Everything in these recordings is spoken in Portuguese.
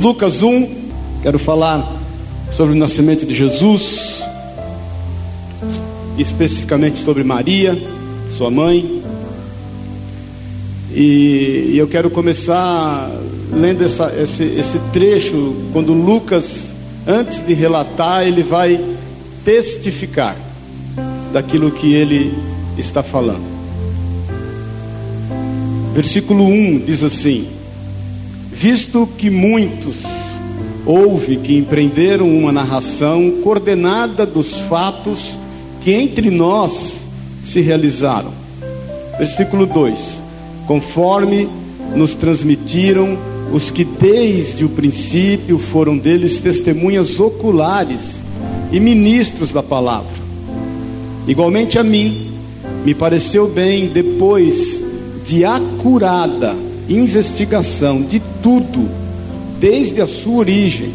Lucas 1, quero falar sobre o nascimento de Jesus, especificamente sobre Maria, sua mãe. E eu quero começar lendo essa, esse, esse trecho, quando Lucas, antes de relatar, ele vai testificar daquilo que ele está falando. Versículo 1 diz assim: Visto que muitos houve que empreenderam uma narração coordenada dos fatos que entre nós se realizaram. Versículo 2: Conforme nos transmitiram os que desde o princípio foram deles testemunhas oculares e ministros da palavra. Igualmente a mim, me pareceu bem, depois de acurada investigação de tudo, desde a sua origem,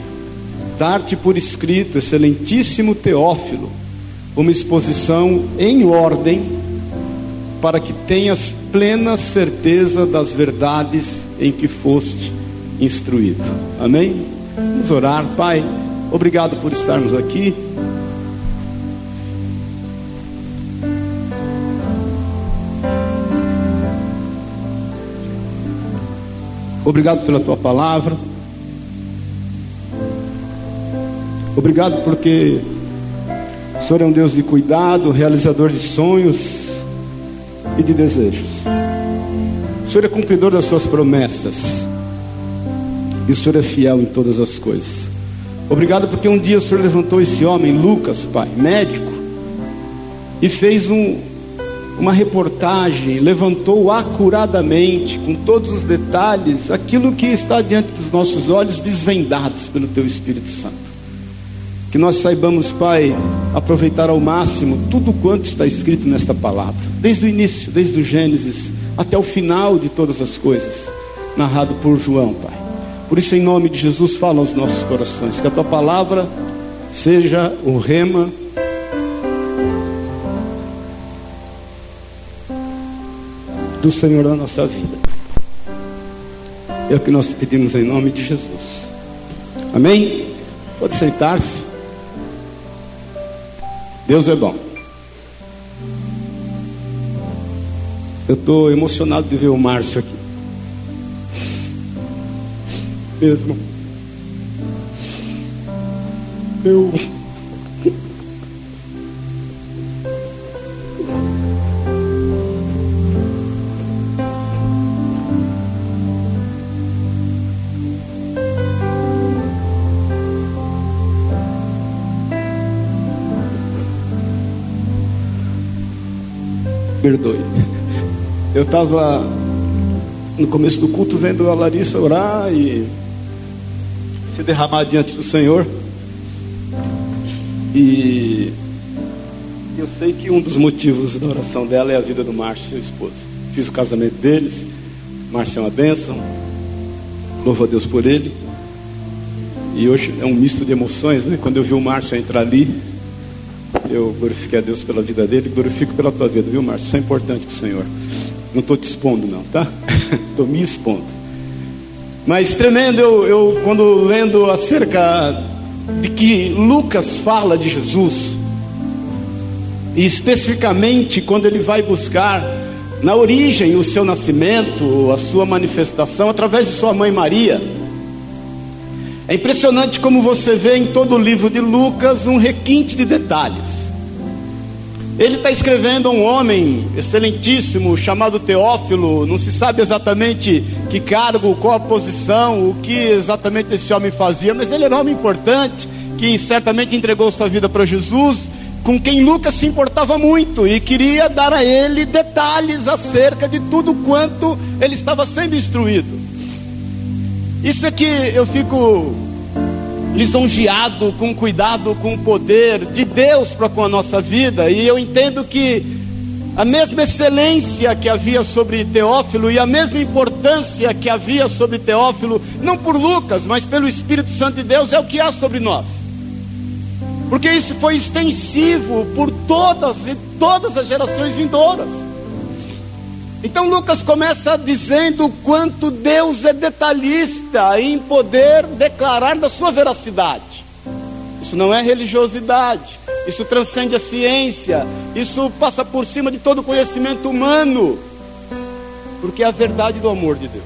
dar-te por escrito, excelentíssimo Teófilo, uma exposição em ordem, para que tenhas plena certeza das verdades em que foste instruído. Amém? Vamos orar, Pai. Obrigado por estarmos aqui. Obrigado pela tua palavra. Obrigado porque o Senhor é um Deus de cuidado, realizador de sonhos e de desejos. O Senhor é cumpridor das suas promessas. E o Senhor é fiel em todas as coisas. Obrigado porque um dia o Senhor levantou esse homem, Lucas, pai, médico, e fez um, uma reportagem, levantou acuradamente, com todos os detalhes, aquilo que está diante dos nossos olhos, desvendados pelo Teu Espírito Santo. Que nós saibamos, Pai, aproveitar ao máximo tudo quanto está escrito nesta palavra, desde o início, desde o Gênesis até o final de todas as coisas, narrado por João, Pai. Por isso, em nome de Jesus, fala aos nossos corações, que a tua palavra seja o rema do Senhor na nossa vida. É o que nós pedimos em nome de Jesus. Amém? Pode sentar-se. Deus é bom. Eu estou emocionado de ver o Márcio aqui mesmo. Eu. Estava no começo do culto vendo a Larissa orar e se derramar diante do Senhor. E eu sei que um dos motivos da oração dela é a vida do Márcio, seu esposo. Fiz o casamento deles. Márcio é uma bênção. Louvo a Deus por ele. E hoje é um misto de emoções, né? Quando eu vi o Márcio entrar ali, eu glorifiquei a Deus pela vida dele, glorifico pela tua vida, viu, Márcio? Isso é importante para o Senhor. Não estou te expondo, não, tá? Estou me expondo. Mas tremendo, eu, eu quando lendo acerca de que Lucas fala de Jesus, e especificamente quando ele vai buscar na origem o seu nascimento, a sua manifestação através de sua mãe Maria. É impressionante como você vê em todo o livro de Lucas um requinte de detalhes. Ele está escrevendo a um homem excelentíssimo chamado Teófilo, não se sabe exatamente que cargo, qual a posição, o que exatamente esse homem fazia, mas ele era um homem importante, que certamente entregou sua vida para Jesus, com quem Lucas se importava muito e queria dar a ele detalhes acerca de tudo quanto ele estava sendo instruído. Isso é que eu fico lisonjeado com cuidado, com o poder de Deus para com a nossa vida, e eu entendo que a mesma excelência que havia sobre Teófilo e a mesma importância que havia sobre Teófilo, não por Lucas, mas pelo Espírito Santo de Deus, é o que há sobre nós. Porque isso foi extensivo por todas e todas as gerações vindouras. Então Lucas começa dizendo o quanto Deus é detalhista em poder declarar da sua veracidade. Isso não é religiosidade, isso transcende a ciência, isso passa por cima de todo conhecimento humano, porque é a verdade do amor de Deus.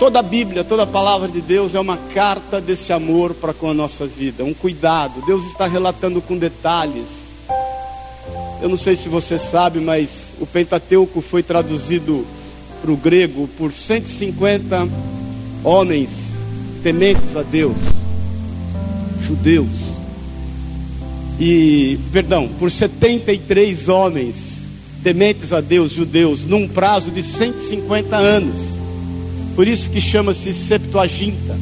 Toda a Bíblia, toda a palavra de Deus é uma carta desse amor para com a nossa vida, um cuidado. Deus está relatando com detalhes eu não sei se você sabe, mas o Pentateuco foi traduzido para o grego por 150 homens tementes a Deus, judeus. E, perdão, por 73 homens tementes a Deus, judeus, num prazo de 150 anos. Por isso que chama-se Septuaginta.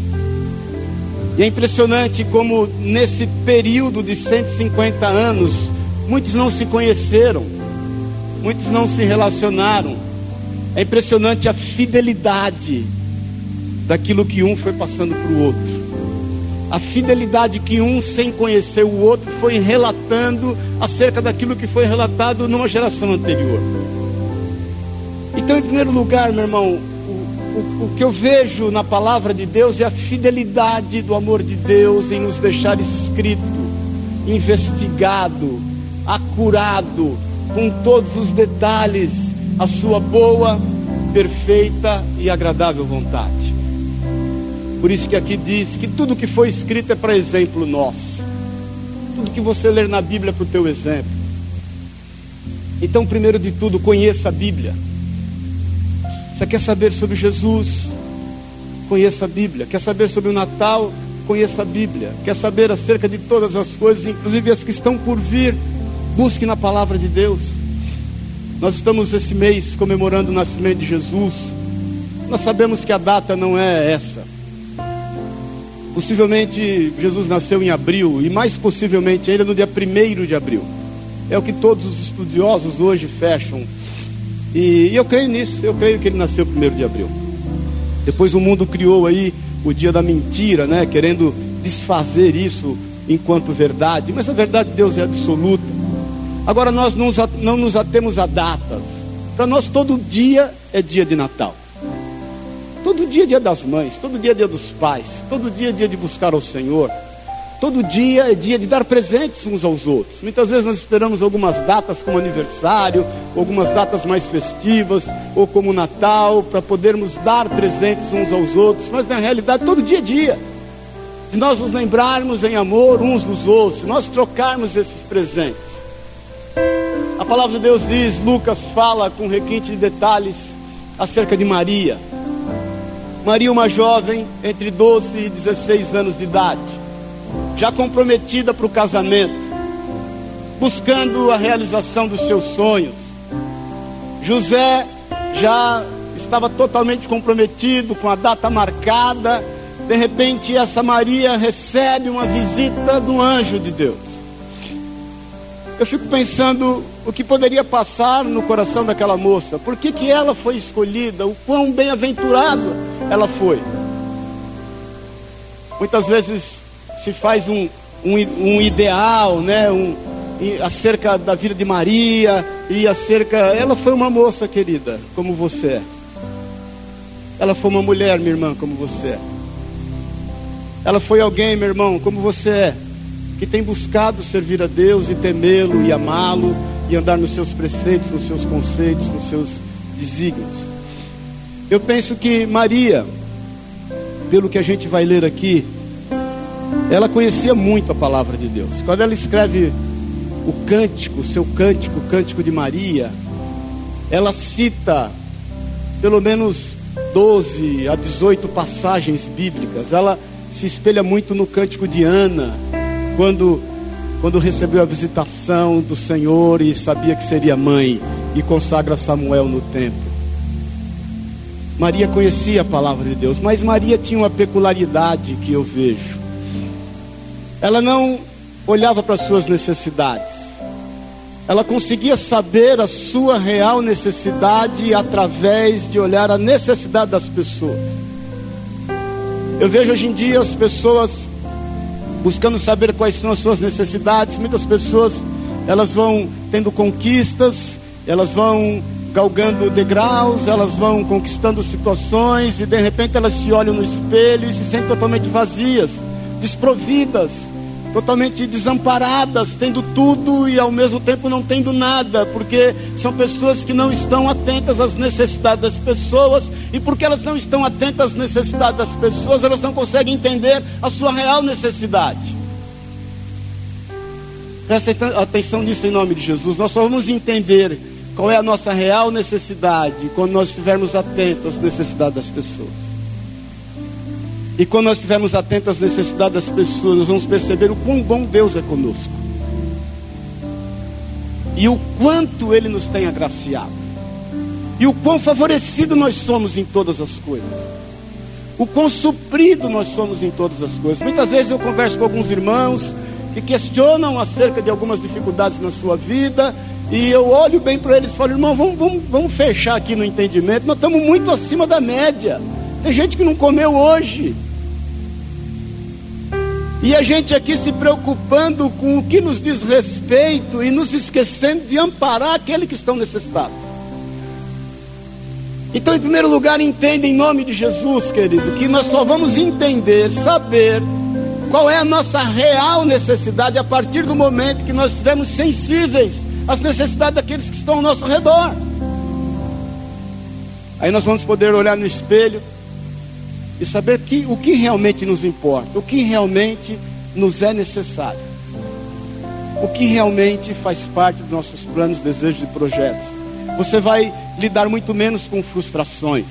E é impressionante como nesse período de 150 anos Muitos não se conheceram, muitos não se relacionaram. É impressionante a fidelidade daquilo que um foi passando para o outro. A fidelidade que um, sem conhecer o outro, foi relatando acerca daquilo que foi relatado numa geração anterior. Então, em primeiro lugar, meu irmão, o, o, que eu vejo na palavra de Deus é a fidelidade do amor de Deus em nos deixar escrito, investigado, acurado, com todos os detalhes, a sua boa, perfeita e agradável vontade. Por isso que aqui diz que tudo que foi escrito é para exemplo nosso. Tudo que você ler na Bíblia é para o teu exemplo. Então, primeiro de tudo, conheça a Bíblia. Você quer saber sobre Jesus? Conheça a Bíblia. Quer saber sobre o Natal? Conheça a Bíblia. Quer saber acerca de todas as coisas, inclusive as que estão por vir? Busque na palavra de Deus. Nós estamos esse mês comemorando o nascimento de Jesus. Nós sabemos que a data não é essa. Possivelmente Jesus nasceu em abril e mais possivelmente ainda no dia 1 de abril. É o que todos os estudiosos hoje fecham. E, e eu creio nisso, eu creio que ele nasceu 1 de abril. Depois o mundo criou aí o dia da mentira, né? Querendo desfazer isso enquanto verdade. Mas a verdade de Deus é absoluta. Agora nós não nos atemos a datas. Para nós todo dia é dia de Natal. Todo dia é dia das mães, todo dia é dia dos pais, todo dia é dia de buscar ao Senhor. Todo dia é dia de dar presentes uns aos outros. Muitas vezes nós esperamos algumas datas como aniversário, algumas datas mais festivas, ou como Natal, para podermos dar presentes uns aos outros, mas na realidade todo dia é dia. De nós nos lembrarmos em amor uns dos outros, nós trocarmos esses presentes. Palavra de Deus diz, Lucas fala com requinte de detalhes acerca de Maria. Maria, uma jovem entre 12 e 16 anos de idade, já comprometida para o casamento, buscando a realização dos seus sonhos. José já estava totalmente comprometido com a data marcada. De repente, essa Maria recebe uma visita do anjo de Deus eu fico pensando o que poderia passar no coração daquela moça. Por que, que ela foi escolhida? O quão bem-aventurada ela foi. Muitas vezes se faz um, um, um ideal, né? Um, acerca da vida de Maria e acerca. Ela foi uma moça querida, como você é. Ela foi uma mulher, minha irmã, como você é. Ela foi alguém, meu irmão, como você é que tem buscado servir a Deus e temê-lo e amá-lo e andar nos seus preceitos, nos seus conceitos, nos seus desígnios. Eu penso que Maria, pelo que a gente vai ler aqui, ela conhecia muito a palavra de Deus. Quando ela escreve o cântico, seu cântico, o cântico de Maria, ela cita pelo menos 12 a 18 passagens bíblicas. Ela se espelha muito no cântico de Ana, quando, quando recebeu a visitação do Senhor e sabia que seria mãe e consagra Samuel no templo. Maria conhecia a palavra de Deus, mas Maria tinha uma peculiaridade que eu vejo. Ela não olhava para as suas necessidades. Ela conseguia saber a sua real necessidade através de olhar a necessidade das pessoas. Eu vejo hoje em dia as pessoas buscando saber quais são as suas necessidades. Muitas pessoas elas vão tendo conquistas, elas vão galgando degraus, elas vão conquistando situações e de repente elas se olham no espelho e se sentem totalmente vazias, desprovidas, totalmente desamparadas, tendo tudo e ao mesmo tempo não tendo nada, porque são pessoas que não estão atentas às necessidades das pessoas, e porque elas não estão atentas às necessidades das pessoas, elas não conseguem entender a sua real necessidade. Presta atenção nisso em nome de Jesus. Nós só vamos entender qual é a nossa real necessidade quando nós estivermos atentos às necessidades das pessoas. E quando nós estivermos atentos às necessidades das pessoas, nós vamos perceber o quão bom Deus é conosco. E o quanto Ele nos tem agraciado. E o quão favorecido nós somos em todas as coisas. O quão suprido nós somos em todas as coisas. Muitas vezes eu converso com alguns irmãos que questionam acerca de algumas dificuldades na sua vida e eu olho bem para eles e falo, irmão, vamos, vamos, vamos fechar aqui no entendimento. Nós estamos muito acima da média. Tem gente que não comeu hoje. E a gente aqui se preocupando com o que nos diz respeito e nos esquecendo de amparar aqueles que estão necessitados. Então, em primeiro lugar, entenda em nome de Jesus, querido, que nós só vamos entender, saber qual é a nossa real necessidade a partir do momento que nós estivermos sensíveis as necessidades daqueles que estão ao nosso redor. Aí nós vamos poder olhar no espelho e saber que, o que realmente nos importa, o que realmente nos é necessário, o que realmente faz parte dos nossos planos, desejos e projetos. Você vai lidar muito menos com frustrações,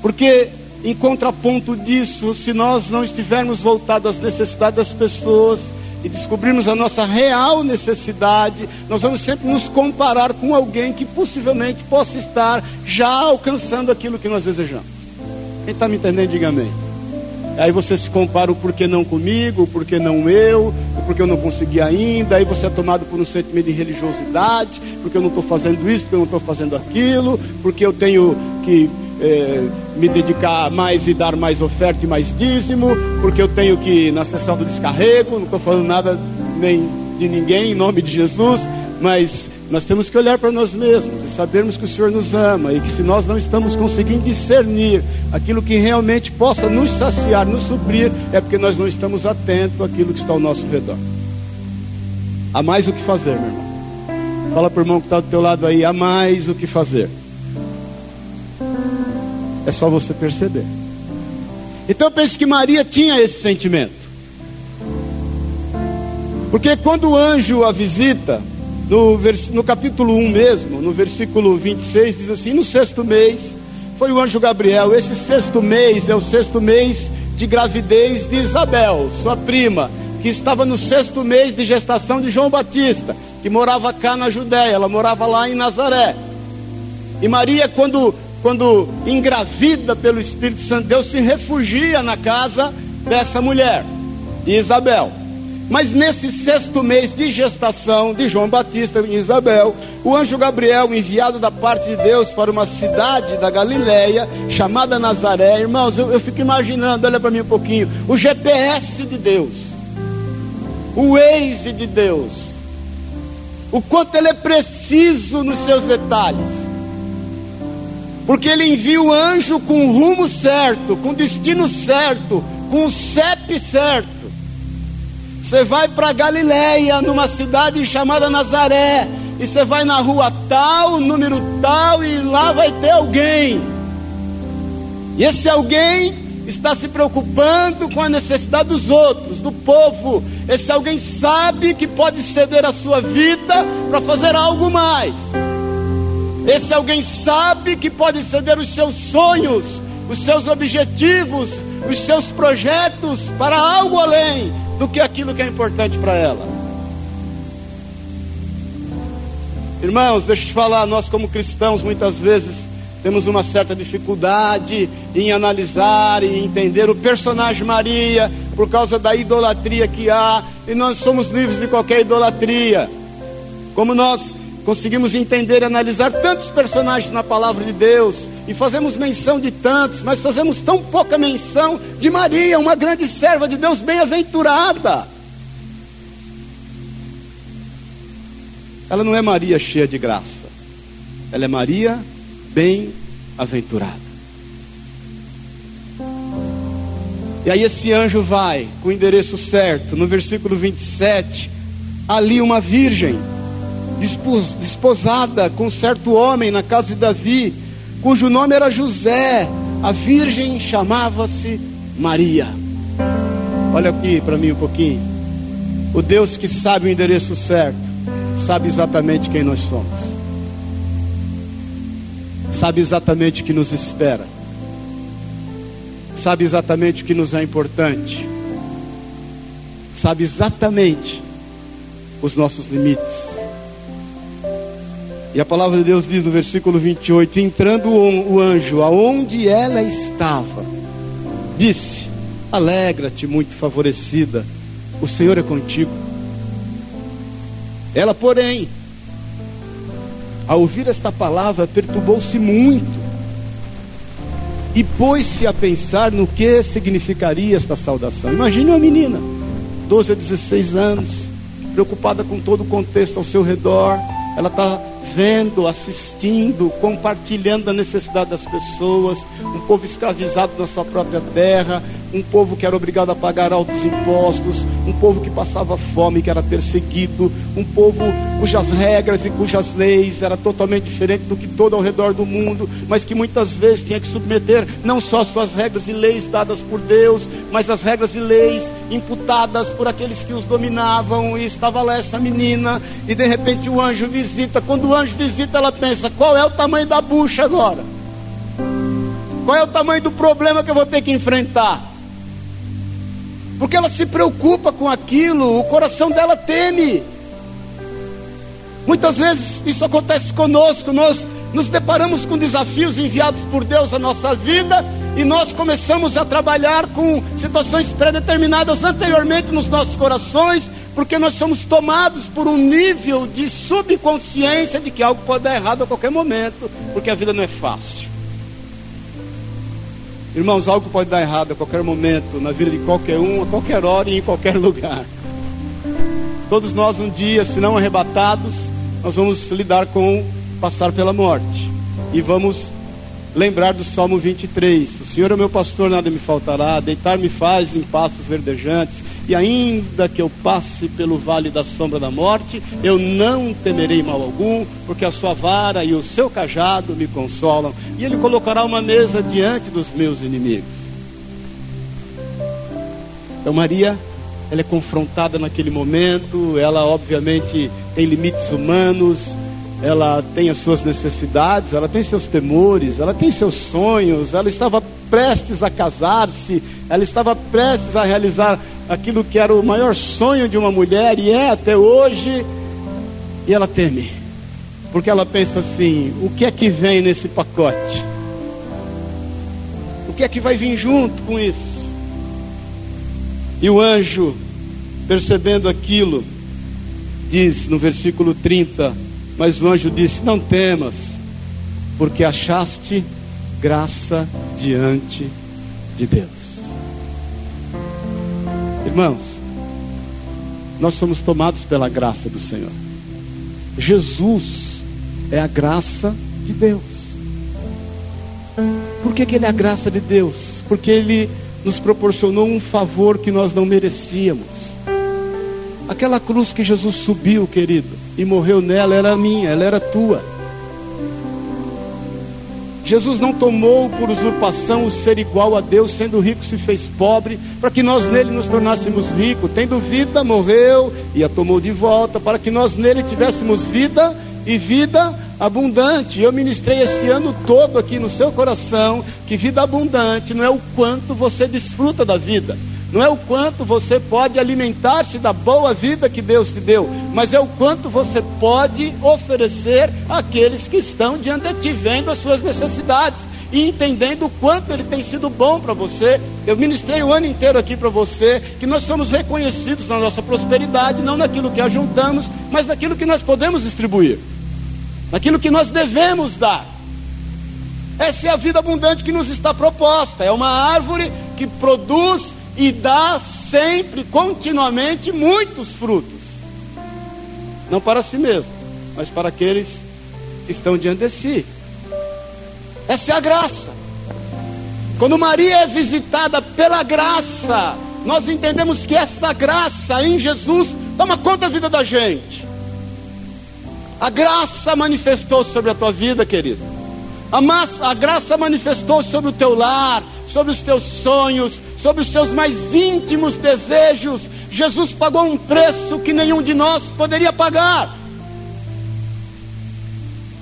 porque em contraponto disso, se nós não estivermos voltados às necessidades das pessoas, e descobrirmos a nossa real necessidade, nós vamos sempre nos comparar com alguém que possivelmente possa estar já alcançando aquilo que nós desejamos. Quem está me entendendo, diga amém. Aí você se compara o porquê não comigo, o porquê não eu, o porquê eu não consegui ainda, aí você é tomado por um sentimento de religiosidade, porque eu não estou fazendo isso, porque eu não estou fazendo aquilo, porque eu tenho que é, me dedicar mais e dar mais oferta e mais dízimo, porque eu tenho que, na sessão do descarrego, não estou falando nada nem de ninguém, em nome de Jesus, mas nós temos que olhar para nós mesmos e sabermos que o Senhor nos ama e que se nós não estamos conseguindo discernir aquilo que realmente possa nos saciar, nos suprir, é porque nós não estamos atentos àquilo que está ao nosso redor. Há mais o que fazer, meu irmão. Fala para o irmão que está do teu lado aí, há mais o que fazer. É só você perceber. Então eu penso que Maria tinha esse sentimento. Porque quando o anjo a visita, no, no capítulo 1 mesmo, no versículo 26, diz assim: No sexto mês, foi o anjo Gabriel. Esse sexto mês é o sexto mês de gravidez de Isabel, sua prima, que estava no sexto mês de gestação de João Batista, que morava cá na Judéia, ela morava lá em Nazaré. E Maria, quando quando engravida pelo Espírito Santo, Deus se refugia na casa dessa mulher, Isabel. Mas nesse sexto mês de gestação de João Batista e Isabel, o anjo Gabriel, enviado da parte de Deus para uma cidade da Galileia, chamada Nazaré, irmãos, eu, eu fico imaginando, olha para mim um pouquinho, o GPS de Deus, o Waze de Deus, o quanto ele é preciso nos seus detalhes. Porque ele envia o anjo com o rumo certo, com o destino certo, com o CEP certo. Você vai para Galiléia, numa cidade chamada Nazaré, e você vai na rua tal, número tal, e lá vai ter alguém. E esse alguém está se preocupando com a necessidade dos outros, do povo. Esse alguém sabe que pode ceder a sua vida para fazer algo mais. Esse alguém sabe que pode ceder os seus sonhos, os seus objetivos, os seus projetos para algo além do que aquilo que é importante para ela. Irmãos, deixa eu te falar, nós como cristãos muitas vezes temos uma certa dificuldade em analisar e entender o personagem Maria por causa da idolatria que há, e nós somos livres de qualquer idolatria. Como nós conseguimos entender e analisar tantos personagens na palavra de Deus e fazemos menção de tantos, mas fazemos tão pouca menção de Maria, uma grande serva de Deus bem-aventurada. ela não é Maria cheia de graça. Ela é Maria bem-aventurada. E aí esse anjo vai com o endereço certo, no versículo 27, ali uma virgem desposada com certo homem na casa de Davi, cujo nome era José. A virgem chamava-se Maria. Olha aqui para mim um pouquinho. O Deus que sabe o endereço certo, sabe exatamente quem nós somos. Sabe exatamente o que nos espera sabe exatamente o que nos é importante, sabe exatamente os nossos limites. E a palavra de Deus diz no versículo 28: Entrando o anjo aonde ela estava, disse: Alegra-te, muito favorecida, o Senhor é contigo. Ela, porém, ao ouvir esta palavra, perturbou-se muito e pôs-se a pensar no que significaria esta saudação. Imagine uma menina, 12 a 16 anos, preocupada com todo o contexto ao seu redor, ela está vendo, assistindo, compartilhando a necessidade das pessoas, um povo escravizado na sua própria terra, um povo que era obrigado a pagar altos impostos, um povo que passava fome, que era perseguido, um povo cujas regras e cujas leis eram totalmente diferentes do que todo ao redor do mundo, mas que muitas vezes tinha que submeter não só as suas regras e leis dadas por Deus, mas as regras e leis imputadas por aqueles que os dominavam, e estava lá essa menina, e de repente o anjo visita, quando o anjo visita, ela pensa: qual é o tamanho da bucha agora? Qual é o tamanho do problema que eu vou ter que enfrentar? Porque ela se preocupa com aquilo, o coração dela teme. Muitas vezes isso acontece conosco, nós nos deparamos com desafios enviados por Deus à nossa vida e nós começamos a trabalhar com situações pré-determinadas anteriormente nos nossos corações, porque nós somos tomados por um nível de subconsciência de que algo pode dar errado a qualquer momento, porque a vida não é fácil. Irmãos, algo pode dar errado a qualquer momento, na vida de qualquer um, a qualquer hora e em qualquer lugar. Todos nós, um dia, se não arrebatados, nós vamos lidar com passar pela morte. E vamos lembrar do Salmo 23: O Senhor é meu pastor, nada me faltará, deitar-me faz em pastos verdejantes e ainda que eu passe pelo vale da sombra da morte, eu não temerei mal algum, porque a sua vara e o seu cajado me consolam, e ele colocará uma mesa diante dos meus inimigos. Então Maria, ela é confrontada naquele momento, ela obviamente tem limites humanos, ela tem as suas necessidades, ela tem seus temores, ela tem seus sonhos, ela estava prestes a casar-se, ela estava prestes a realizar aquilo que era o maior sonho de uma mulher e é até hoje, e ela teme, porque ela pensa assim: o que é que vem nesse pacote? O que é que vai vir junto com isso? E o anjo, percebendo aquilo, diz no versículo 30: Mas o anjo disse: Não temas, porque achaste graça diante de Deus. Irmãos, nós somos tomados pela graça do Senhor. Jesus é a graça de Deus. Por que, que Ele é a graça de Deus? Porque Ele nos proporcionou um favor que nós não merecíamos. Aquela cruz que Jesus subiu, querido, e morreu nela, era minha, ela era tua. Jesus não tomou por usurpação o ser igual a Deus, sendo rico se fez pobre, para que nós nele nos tornássemos ricos. Tendo vida, morreu e a tomou de volta, para que nós nele tivéssemos vida e vida abundante. Eu ministrei esse ano todo aqui no seu coração que vida abundante não é o quanto você desfruta da vida não é o quanto você pode alimentar-se da boa vida que Deus te deu, mas é o quanto você pode oferecer àqueles que estão diante de ti, vendo as suas necessidades e entendendo o quanto ele tem sido bom para você. Eu ministrei o ano inteiro aqui para você que nós somos reconhecidos na nossa prosperidade, não naquilo que ajuntamos, mas naquilo que nós podemos distribuir, naquilo que nós devemos dar. Essa é a vida abundante que nos está proposta. É uma árvore que produz e dá sempre, continuamente, muitos frutos. Não para si mesmo, mas para aqueles que estão diante de si. Essa é a graça. Quando Maria é visitada pela graça, nós entendemos que essa graça em Jesus toma conta da vida da gente. A graça manifestou sobre a tua vida, querido. A, massa, a graça manifestou sobre o teu lar, sobre os teus sonhos, sobre os teus mais íntimos desejos. Jesus pagou um preço que nenhum de nós poderia pagar.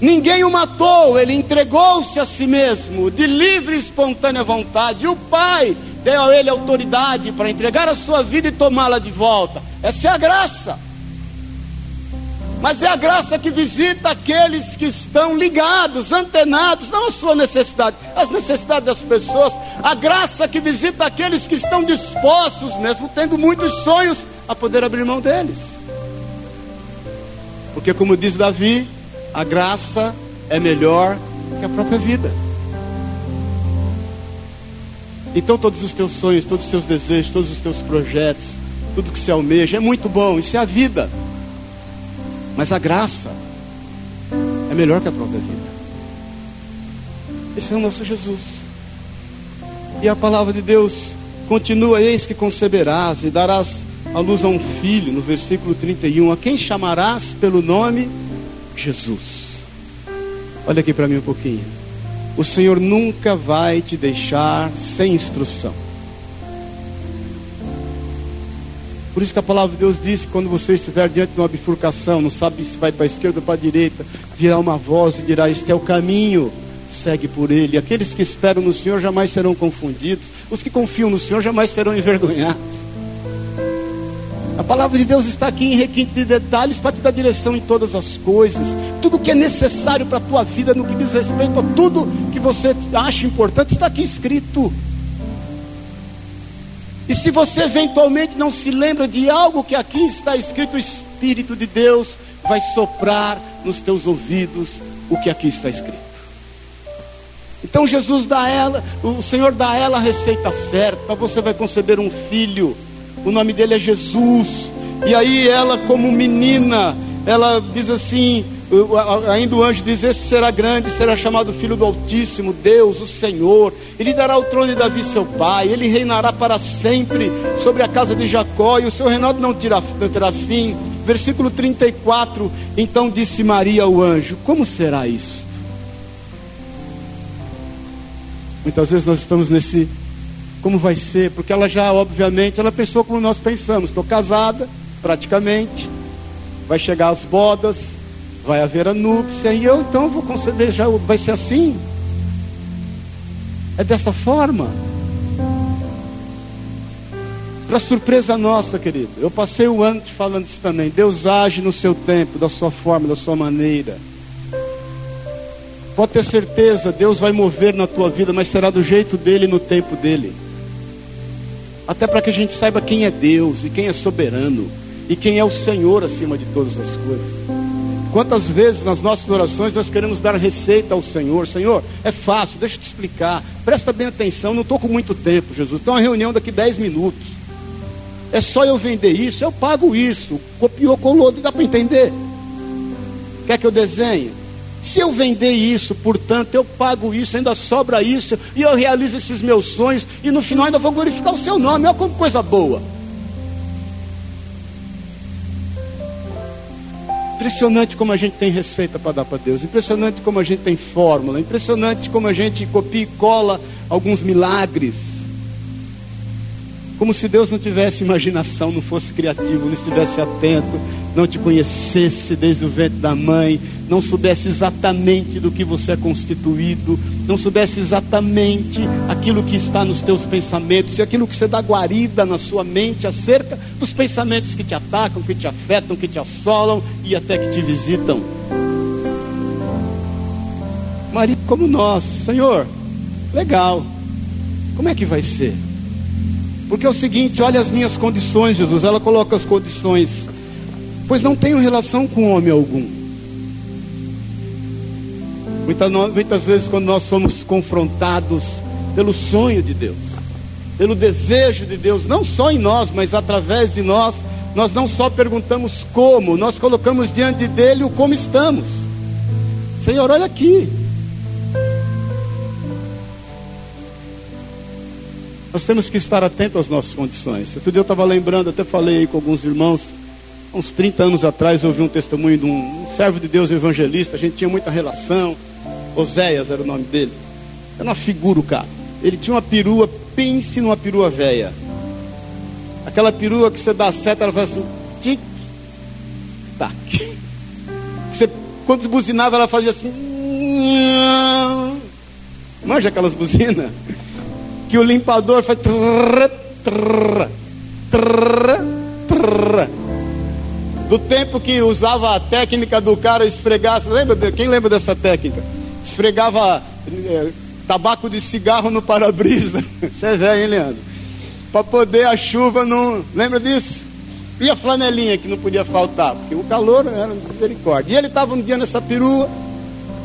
Ninguém o matou, ele entregou-se a si mesmo, de livre e espontânea vontade. O Pai deu a ele autoridade para entregar a sua vida e tomá-la de volta. Essa é a graça. Mas é a graça que visita aqueles que estão ligados, antenados, não a sua necessidade, as necessidades das pessoas. A graça que visita aqueles que estão dispostos, mesmo tendo muitos sonhos, a poder abrir mão deles. Porque, como diz Davi, a graça é melhor que a própria vida. Então, todos os teus sonhos, todos os teus desejos, todos os teus projetos, tudo que se almeja é muito bom, isso é a vida. Mas a graça é melhor que a própria vida. Esse é o nosso Jesus. E a palavra de Deus continua: Eis que conceberás e darás a luz a um filho, no versículo 31. A quem chamarás pelo nome Jesus. Olha aqui para mim um pouquinho. O Senhor nunca vai te deixar sem instrução. Por isso que a palavra de Deus diz que quando você estiver diante de uma bifurcação, não sabe se vai para a esquerda ou para a direita, virá uma voz e dirá: Este é o caminho, segue por ele. Aqueles que esperam no Senhor jamais serão confundidos, os que confiam no Senhor jamais serão envergonhados. A palavra de Deus está aqui em requinte de detalhes para te dar direção em todas as coisas. Tudo que é necessário para a tua vida, no que diz respeito a tudo que você acha importante, está aqui escrito. E se você eventualmente não se lembra de algo que aqui está escrito, o Espírito de Deus vai soprar nos teus ouvidos o que aqui está escrito. Então Jesus dá ela, o Senhor dá ela a receita certa, você vai conceber um filho o nome dele é Jesus. E aí ela, como menina, ela diz assim: ainda o anjo diz: Esse será grande, será chamado Filho do Altíssimo, Deus, o Senhor. Ele dará o trono de Davi, seu pai. Ele reinará para sempre sobre a casa de Jacó, e o seu reinado não, terá, não terá fim. Versículo 34: Então disse Maria ao anjo: Como será isto? Muitas vezes nós estamos nesse como vai ser, porque ela já, obviamente, ela pensou como nós pensamos. Estou casada, praticamente, vai chegar as bodas, vai haver a núpcia, e eu então vou conceber, já vai ser assim. É dessa forma. Para surpresa nossa, querido, eu passei o ano te falando isso também. Deus age no seu tempo, da sua forma, da sua maneira. Pode ter certeza, Deus vai mover na tua vida, mas será do jeito dele no tempo dele até para que a gente saiba quem é Deus e quem é soberano e quem é o Senhor acima de todas as coisas. Quantas vezes nas nossas orações nós queremos dar receita ao Senhor? Senhor, é fácil, deixa eu te explicar. Presta bem atenção, não estou com muito tempo, Jesus. Tem uma reunião daqui 10 minutos. É só eu vender isso, eu pago isso. Copiou, colou, dá para entender? Quer que eu desenhe? Se eu vender isso, portanto, eu pago isso, ainda sobra isso, e eu realizo esses meus sonhos, e no final ainda vou glorificar o seu nome. Olha como coisa boa. Impressionante como a gente tem receita para dar para Deus, impressionante como a gente tem fórmula, impressionante como a gente copia e cola alguns milagres. Como se Deus não tivesse imaginação, não fosse criativo, não estivesse atento, não te conhecesse desde o ventre da mãe, não soubesse exatamente do que você é constituído, não soubesse exatamente aquilo que está nos teus pensamentos e aquilo que você dá guarida na sua mente acerca dos pensamentos que te atacam, que te afetam, que te assolam e até que te visitam. Maria, como nós, Senhor, legal, como é que vai ser? Porque é o seguinte, olha as minhas condições, Jesus. Ela coloca as condições. Pois não tenho relação com homem algum. Muitas, muitas vezes, quando nós somos confrontados pelo sonho de Deus, pelo desejo de Deus, não só em nós, mas através de nós, nós não só perguntamos como, nós colocamos diante dele o como estamos. Senhor, olha aqui. Nós temos que estar atentos às nossas condições. Outro dia eu estava lembrando, até falei aí com alguns irmãos, uns 30 anos atrás, eu ouvi um testemunho de um, servo de Deus evangelista, a gente tinha muita relação. Oséias era o nome dele. Era uma figura cara. Ele tinha uma perua, pense numa perua velha. Aquela perua que você dá seta, ela faz assim, tic, tac. Você, quando buzinava, ela fazia assim. Manja aquelas buzinas? Que o limpador faz. Trrr, trrr, trrr, trrr. Do tempo que usava a técnica do cara esfregar. Lembra, quem lembra dessa técnica? Esfregava é, tabaco de cigarro no para-brisa. Você é velho, hein, Leandro? para poder a chuva não. Lembra disso? E a flanelinha que não podia faltar, porque o calor era misericórdia. E ele estava um dia nessa perua,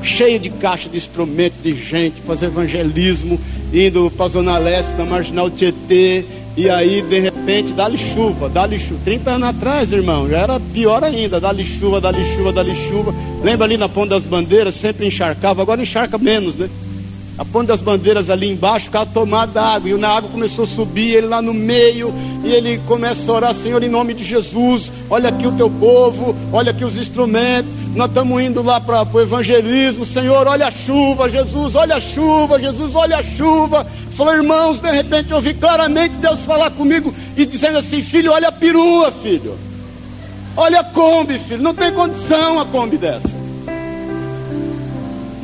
cheio de caixa de instrumento, de gente, fazer evangelismo, indo para a Zona Leste, na Marginal Tietê, e aí, de repente, dá-lhe chuva, dá-lhe chuva. 30 anos atrás, irmão, já era pior ainda, dá-lhe chuva, dá-lhe chuva, dá-lhe chuva. Lembra ali na Ponta das Bandeiras, sempre encharcava, agora encharca menos, né? A ponta das bandeiras ali embaixo ficava tomada água, e na água começou a subir, ele lá no meio, e ele começa a orar, Senhor, em nome de Jesus, olha aqui o teu povo, olha aqui os instrumentos, nós estamos indo lá para o evangelismo, Senhor, olha a chuva, Jesus, olha a chuva, Jesus, olha a chuva. Falou, irmãos, de repente eu ouvi claramente Deus falar comigo e dizendo assim, filho, olha a perua, filho. Olha a Kombi, filho. Não tem condição a Kombi dessa.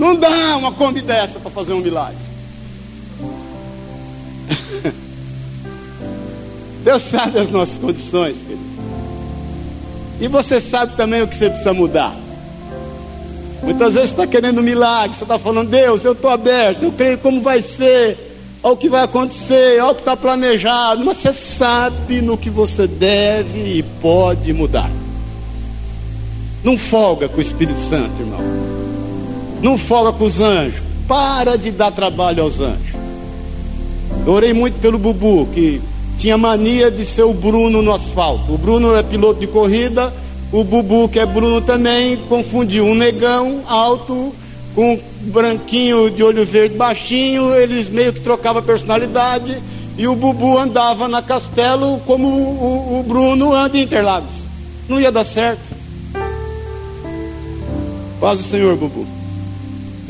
Não dá uma Kombi dessa para fazer um milagre. Deus sabe as nossas condições, querido. E você sabe também o que você precisa mudar. Muitas vezes você está querendo um milagre, você está falando, Deus, eu estou aberto, eu creio como vai ser, o que vai acontecer, o que está planejado, mas você sabe no que você deve e pode mudar. Não folga com o Espírito Santo, irmão. Não folga com os anjos. Para de dar trabalho aos anjos. Eu orei muito pelo Bubu, que tinha mania de ser o Bruno no asfalto. O Bruno é piloto de corrida, o Bubu, que é Bruno também, confundiu um negão alto com um branquinho de olho verde baixinho, eles meio que trocavam personalidade, e o Bubu andava na Castelo como o, o Bruno anda em Interlagos. Não ia dar certo. Quase o Senhor, Bubu.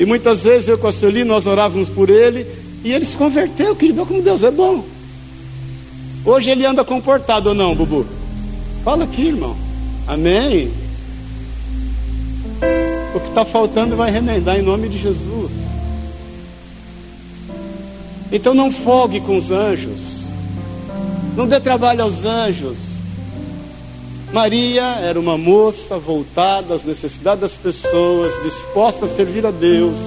E muitas vezes eu com a Sueli, nós orávamos por ele, e ele se converteu, querido, como Deus é bom. Hoje ele anda comportado ou não, Bubu? Fala aqui, irmão. Amém? O que está faltando vai remendar em nome de Jesus. Então não folgue com os anjos. Não dê trabalho aos anjos. Maria era uma moça voltada às necessidades das pessoas, disposta a servir a Deus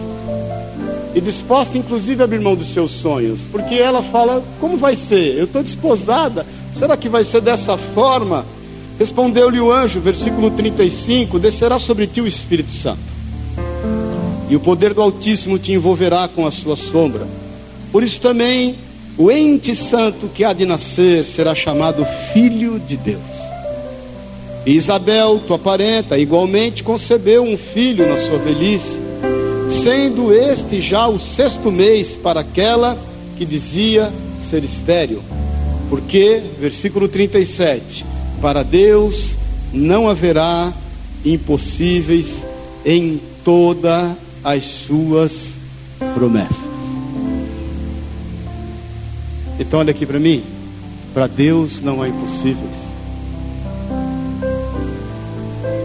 e disposta, inclusive, a abrir mão dos seus sonhos, porque ela fala: Como vai ser? Eu estou desposada, será que vai ser dessa forma? Respondeu-lhe o anjo, versículo 35: Descerá sobre ti o Espírito Santo, e o poder do Altíssimo te envolverá com a sua sombra. Por isso também o ente santo que há de nascer será chamado Filho de Deus. E Isabel, tua parenta, igualmente concebeu um filho na sua velhice, sendo este já o sexto mês para aquela que dizia ser estéril. Porque, versículo 37, para Deus não haverá impossíveis em todas as suas promessas. Então olha aqui para mim, para Deus não há impossíveis.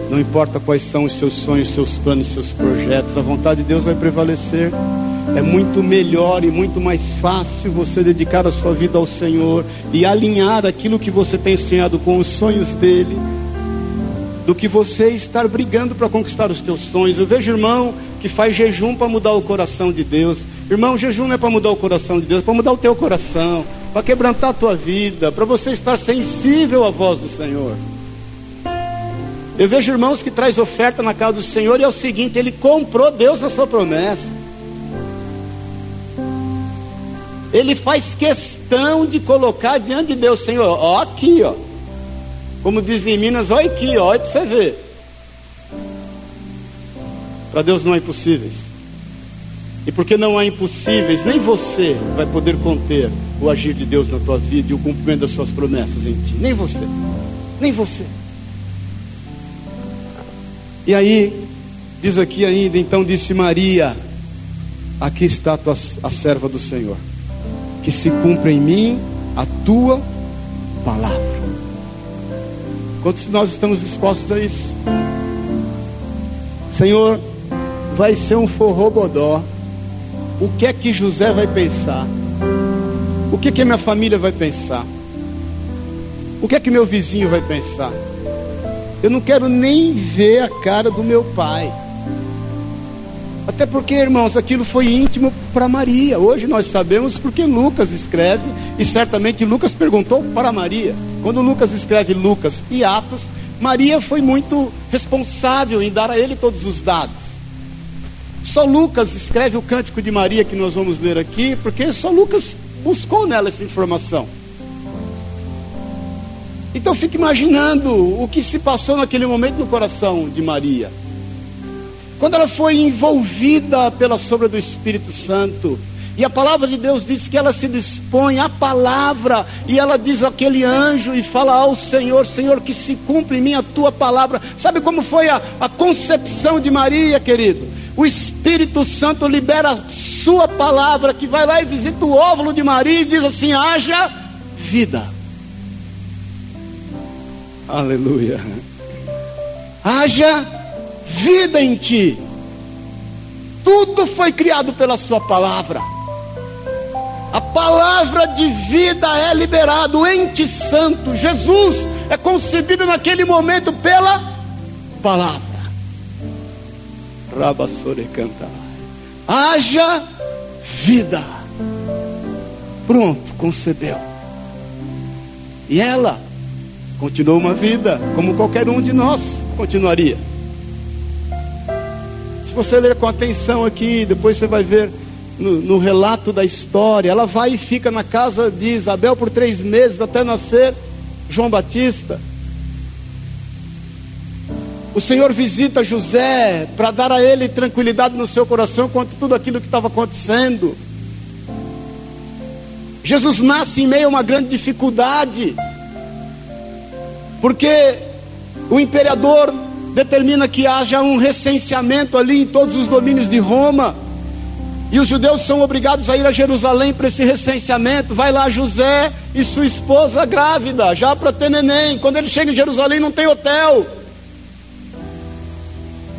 Não importa quais são os seus sonhos, seus planos, seus projetos, a vontade de Deus vai prevalecer. É muito melhor e muito mais fácil você dedicar a sua vida ao Senhor e alinhar aquilo que você tem sonhado com os sonhos dele, do que você estar brigando para conquistar os teus sonhos. Eu vejo irmão que faz jejum para mudar o coração de Deus. Irmão, jejum não é para mudar o coração de Deus, é para mudar o teu coração, para quebrantar a tua vida, para você estar sensível à voz do Senhor. Eu vejo irmãos que traz oferta na casa do Senhor e é o seguinte, ele comprou Deus na sua promessa. Ele faz questão de colocar diante de Deus, Senhor, ó aqui, ó. Como dizem em Minas, olha aqui, olha para você ver. Para Deus não há impossíveis. E porque não há impossíveis, nem você vai poder conter o agir de Deus na tua vida e o cumprimento das suas promessas em ti. Nem você. Nem você. E aí, diz aqui ainda, então disse Maria: Aqui está a, tua, a serva do Senhor, que se cumpra em mim a tua palavra. Quantos nós estamos dispostos a isso? Senhor, vai ser um forrobodó. O que é que José vai pensar? O que é que minha família vai pensar? O que é que meu vizinho vai pensar? Eu não quero nem ver a cara do meu pai. Até porque, irmãos, aquilo foi íntimo para Maria. Hoje nós sabemos porque Lucas escreve, e certamente Lucas perguntou para Maria. Quando Lucas escreve Lucas e Atos, Maria foi muito responsável em dar a ele todos os dados. Só Lucas escreve o cântico de Maria que nós vamos ler aqui, porque só Lucas buscou nela essa informação. Então fique imaginando o que se passou naquele momento no coração de Maria. Quando ela foi envolvida pela sombra do Espírito Santo, e a palavra de Deus diz que ela se dispõe à palavra, e ela diz aquele anjo e fala ao Senhor: Senhor, que se cumpra em mim a tua palavra. Sabe como foi a, a concepção de Maria, querido? O Espírito Santo libera a sua palavra, que vai lá e visita o óvulo de Maria e diz assim: haja vida. Aleluia. Haja vida em ti. Tudo foi criado pela Sua palavra. A palavra de vida é liberada, o ente santo, Jesus, é concebido naquele momento pela palavra. Rabassore canta. Haja vida. Pronto, concebeu. E ela continuou uma vida como qualquer um de nós continuaria. Se você ler com atenção aqui, depois você vai ver no, no, relato da história. Ela vai e fica na casa de Isabel por três meses até nascer João Batista. O Senhor visita José para dar a ele tranquilidade no seu coração quanto tudo aquilo que estava acontecendo. Jesus nasce em meio a uma grande dificuldade, porque o imperador determina que haja um recenseamento ali em todos os domínios de Roma. E os judeus são obrigados a ir a Jerusalém para esse recenseamento. Vai lá José e sua esposa grávida, já para ter neném. Quando ele chega em Jerusalém, não tem hotel.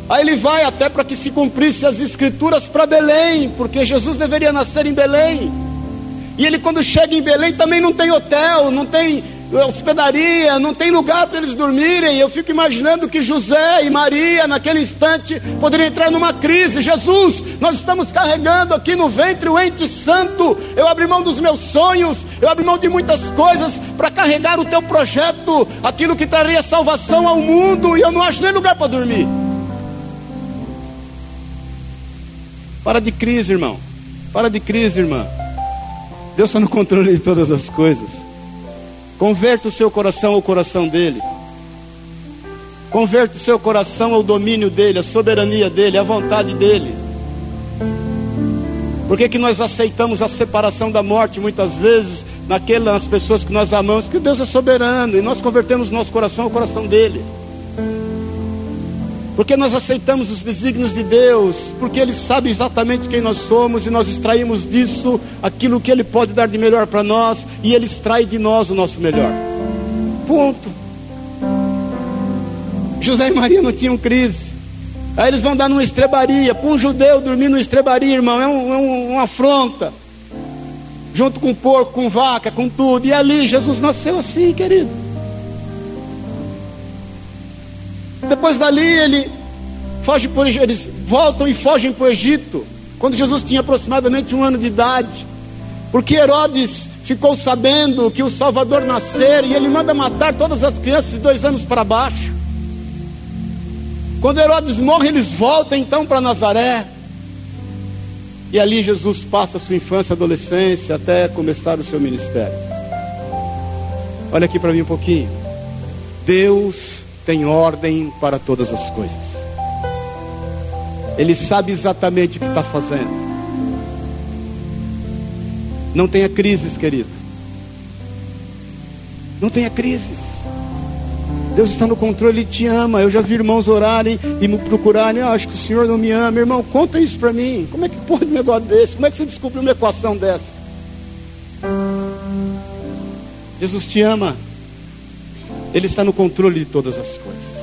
Aí ele vai até para que se cumprisse as escrituras para Belém, porque Jesus deveria nascer em Belém. E ele, quando chega em Belém, também não tem hotel, não tem hospedaria, não tem lugar para eles dormirem. Eu fico imaginando que José e Maria, naquele instante, poderiam entrar numa crise. Jesus, nós estamos carregando aqui no ventre o ente santo. Eu abri mão dos meus sonhos, eu abri mão de muitas coisas para carregar o teu projeto, aquilo que traria salvação ao mundo, e eu não acho nem lugar para dormir. Para de crise, irmão. Para de crise, irmã. Deus está no controle de todas as coisas. Converta o seu coração ao coração dele. Converta o seu coração ao domínio dele, à soberania dele, à vontade dele. Por que, que nós aceitamos a separação da morte muitas vezes naquelas pessoas que nós amamos? Porque Deus é soberano e nós convertemos nosso coração ao coração dele. Porque nós aceitamos os desígnios de Deus, porque Ele sabe exatamente quem nós somos e nós extraímos disso aquilo que Ele pode dar de melhor para nós e Ele extrai de nós o nosso melhor. Ponto. José e Maria não tinham crise. Aí eles vão dar numa estrebaria. Para um judeu dormir numa estrebaria, irmão, é, um, é um, uma afronta. Junto com porco, com vaca, com tudo. E ali Jesus nasceu assim, querido. Depois dali ele foge por eles voltam e fogem para o Egito, quando Jesus tinha aproximadamente um ano de idade, porque Herodes ficou sabendo que o Salvador nascer e ele manda matar todas as crianças de dois anos para baixo. Quando Herodes morre, eles voltam então para Nazaré. E ali Jesus passa a sua infância, adolescência, até começar o seu ministério. Olha aqui para mim um pouquinho. Deus tem ordem para todas as coisas. Ele sabe exatamente o que está fazendo. Não tenha crises, querido. Não tenha crises. Deus está no controle, Ele te ama. Eu já vi irmãos orarem e me procurarem. Ah, acho que o Senhor não me ama. Irmão, conta isso para mim. Como é que pode um negócio desse? Como é que você descobriu uma equação dessa? Jesus te ama. Ele está no controle de todas as coisas.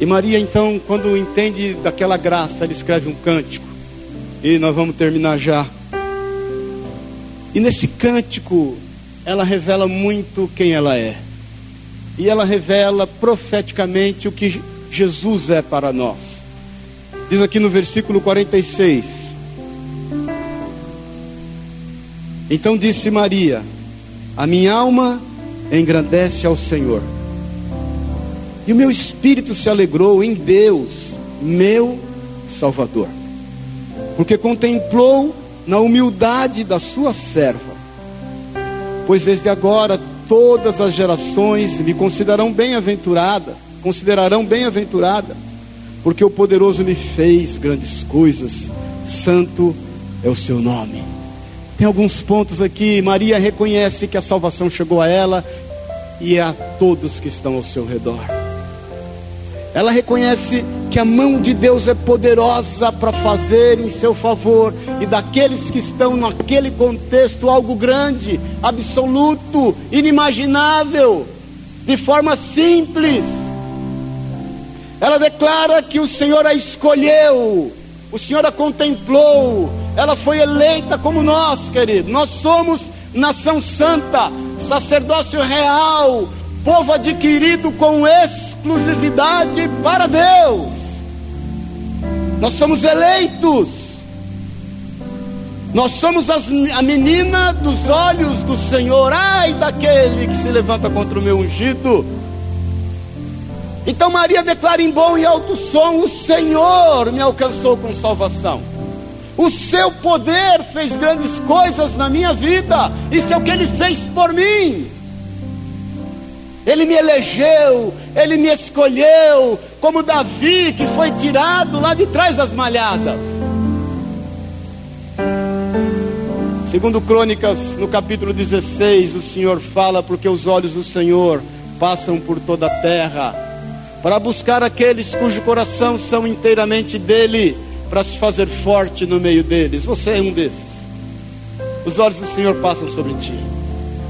E Maria, então, quando entende daquela graça, ela escreve um cântico. E nós vamos terminar já. E nesse cântico, ela revela muito quem ela é. E ela revela profeticamente o que Jesus é para nós. Diz aqui no versículo 46. Então disse Maria: A minha alma engrandece ao Senhor, e o meu espírito se alegrou em Deus, meu Salvador, porque contemplou na humildade da sua serva, pois desde agora todas as gerações me considerarão bem-aventurada, considerarão bem-aventurada, porque o poderoso me fez grandes coisas, santo é o seu nome. Tem alguns pontos aqui, Maria reconhece que a salvação chegou a ela e a todos que estão ao seu redor. Ela reconhece que a mão de Deus é poderosa para fazer em seu favor e daqueles que estão naquele contexto algo grande, absoluto, inimaginável, de forma simples. Ela declara que o Senhor a escolheu, o Senhor a contemplou, ela foi eleita como nós, querido. Nós somos nação santa, sacerdócio real, povo adquirido com exclusividade para Deus. Nós somos eleitos. Nós somos as, a menina dos olhos do Senhor. Ai daquele que se levanta contra o meu ungido. Então Maria declara em bom e alto som: O Senhor me alcançou com salvação. O seu poder fez grandes coisas na minha vida. Isso é o que ele fez por mim. Ele me elegeu, ele me escolheu, como Davi que foi tirado lá de trás das malhadas. Segundo Crônicas, no capítulo 16, o Senhor fala porque os olhos do Senhor passam por toda a terra para buscar aqueles cujo coração são inteiramente dele, para se fazer forte no meio deles. Você é um desses. Os olhos do Senhor passam sobre ti.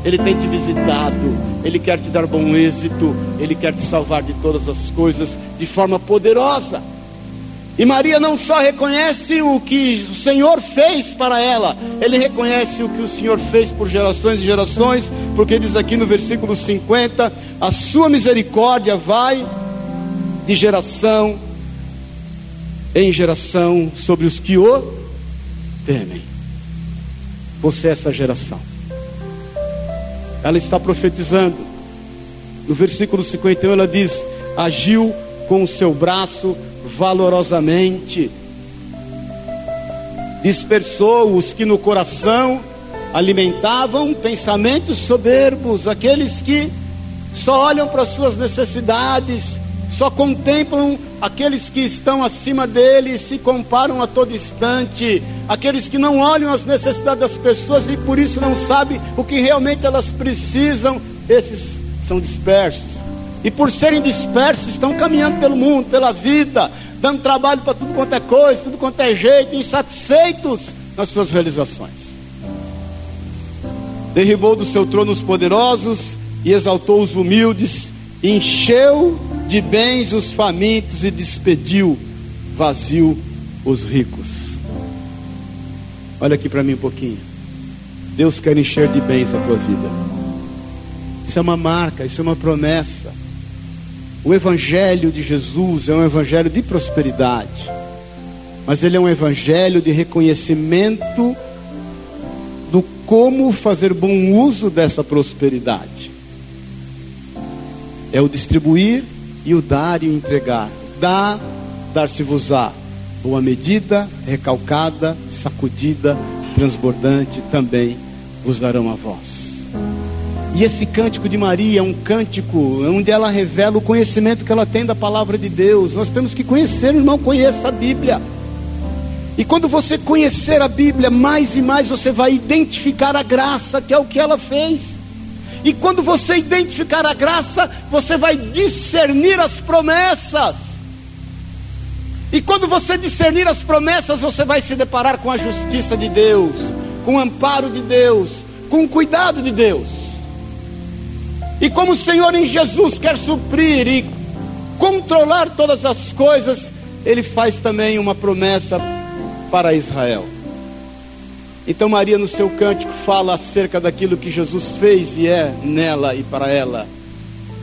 Ele tem te visitado, Ele quer te dar bom êxito, Ele quer te salvar de todas as coisas de forma poderosa. E Maria não só reconhece o que o Senhor fez para ela, ele reconhece o que o Senhor fez por gerações e gerações, porque diz aqui no versículo 50: a sua misericórdia vai de geração em geração sobre os que o temem. Você é essa geração ela está profetizando. No versículo 51 ela diz: agiu com o seu braço valorosamente, dispersou os que no coração alimentavam pensamentos soberbos, aqueles que só olham para as suas necessidades, só contemplam aqueles que estão acima dele e se comparam a todo instante, aqueles que não olham as necessidades das pessoas e por isso não sabem o que realmente elas precisam, esses são dispersos. E por serem dispersos, estão caminhando pelo mundo, pela vida, dando trabalho para tudo quanto é coisa, tudo quanto é jeito, insatisfeitos nas suas realizações. Derribou do seu trono os poderosos e exaltou os humildes, encheu de bens os famintos e despediu vazio os ricos. Olha aqui para mim um pouquinho. Deus quer encher de bens a tua vida. Isso é uma marca, isso é uma promessa. O Evangelho de Jesus é um Evangelho de prosperidade, mas ele é um Evangelho de reconhecimento do como fazer bom uso dessa prosperidade. É o distribuir e o dar e o entregar. Dá, dar-se-vos-á. Boa medida, recalcada, sacudida, transbordante, também vos darão a vós. E esse cântico de Maria é um cântico onde ela revela o conhecimento que ela tem da palavra de Deus. Nós temos que conhecer, irmão, conheça a Bíblia. E quando você conhecer a Bíblia mais e mais, você vai identificar a graça, que é o que ela fez. E quando você identificar a graça, você vai discernir as promessas. E quando você discernir as promessas, você vai se deparar com a justiça de Deus, com o amparo de Deus, com o cuidado de Deus. E como o Senhor em Jesus quer suprir e controlar todas as coisas, ele faz também uma promessa para Israel. Então Maria no seu cântico fala acerca daquilo que Jesus fez e é nela e para ela.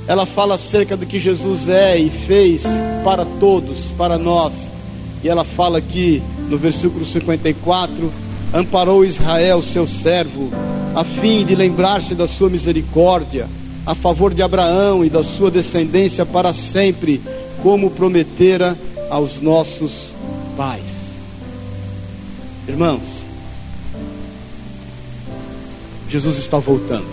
Ela fala acerca do que Jesus é e fez para todos, para nós. E ela fala aqui no versículo 54: amparou Israel, seu servo, a fim de lembrar-se da sua misericórdia a favor de Abraão e da sua descendência para sempre, como prometera aos nossos pais. Irmãos, Jesus está voltando.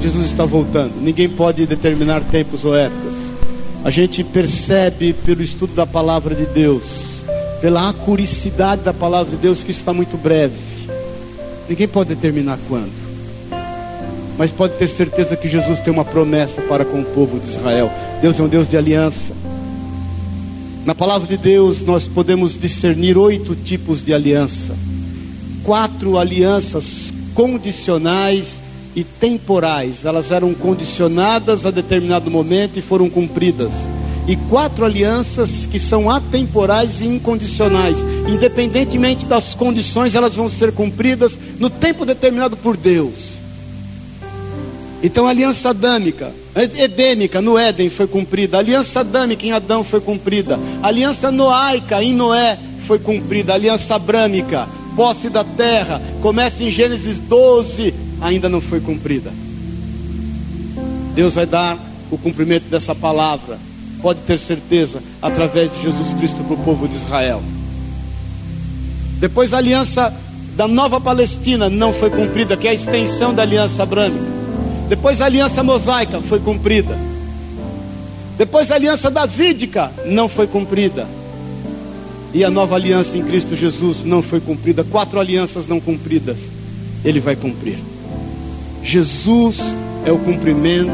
Jesus está voltando. Ninguém pode determinar tempos ou épocas. A gente percebe pelo estudo da palavra de Deus, pela acuricidade da palavra de Deus, que isso está muito breve. Ninguém pode determinar quando. Mas pode ter certeza que Jesus tem uma promessa para com o povo de Israel. Deus é um Deus de aliança. Na palavra de Deus, nós podemos discernir oito tipos de aliança: quatro alianças condicionais e temporais. Elas eram condicionadas a determinado momento e foram cumpridas. E quatro alianças que são atemporais e incondicionais. Independentemente das condições, elas vão ser cumpridas no tempo determinado por Deus. Então a aliança adâmica, edêmica no Éden foi cumprida, a aliança adâmica em Adão foi cumprida, a aliança noaica em Noé foi cumprida, a aliança abrâmica, posse da terra, começa em Gênesis 12, ainda não foi cumprida. Deus vai dar o cumprimento dessa palavra, pode ter certeza, através de Jesus Cristo para o povo de Israel. Depois a aliança da nova Palestina não foi cumprida, que é a extensão da aliança abrâmica. Depois a aliança mosaica foi cumprida. Depois a aliança davídica não foi cumprida. E a nova aliança em Cristo Jesus não foi cumprida. Quatro alianças não cumpridas. Ele vai cumprir. Jesus é o cumprimento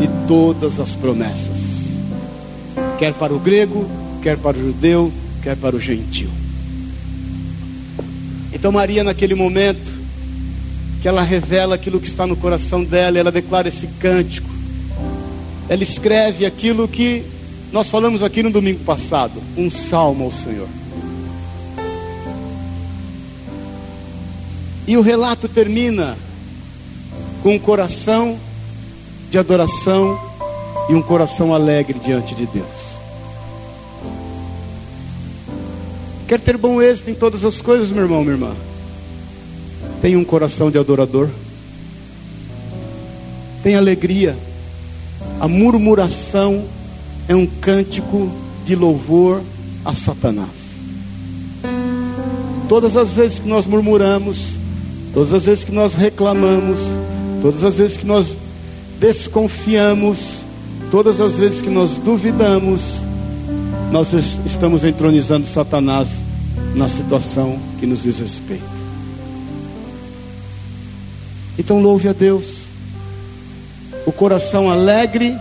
de todas as promessas. Quer para o grego, quer para o judeu, quer para o gentil. Então Maria naquele momento que ela revela aquilo que está no coração dela, ela declara esse cântico. Ela escreve aquilo que nós falamos aqui no domingo passado, um salmo ao Senhor. E o relato termina com um coração de adoração e um coração alegre diante de Deus. Quer ter bom êxito em todas as coisas, meu irmão, minha irmã? Tem um coração de adorador. Tem alegria. A murmuração é um cântico de louvor a Satanás. Todas as vezes que nós murmuramos, todas as vezes que nós reclamamos, todas as vezes que nós desconfiamos, todas as vezes que nós duvidamos, nós estamos entronizando Satanás na situação que nos diz respeito. Então louve a Deus. O coração alegre,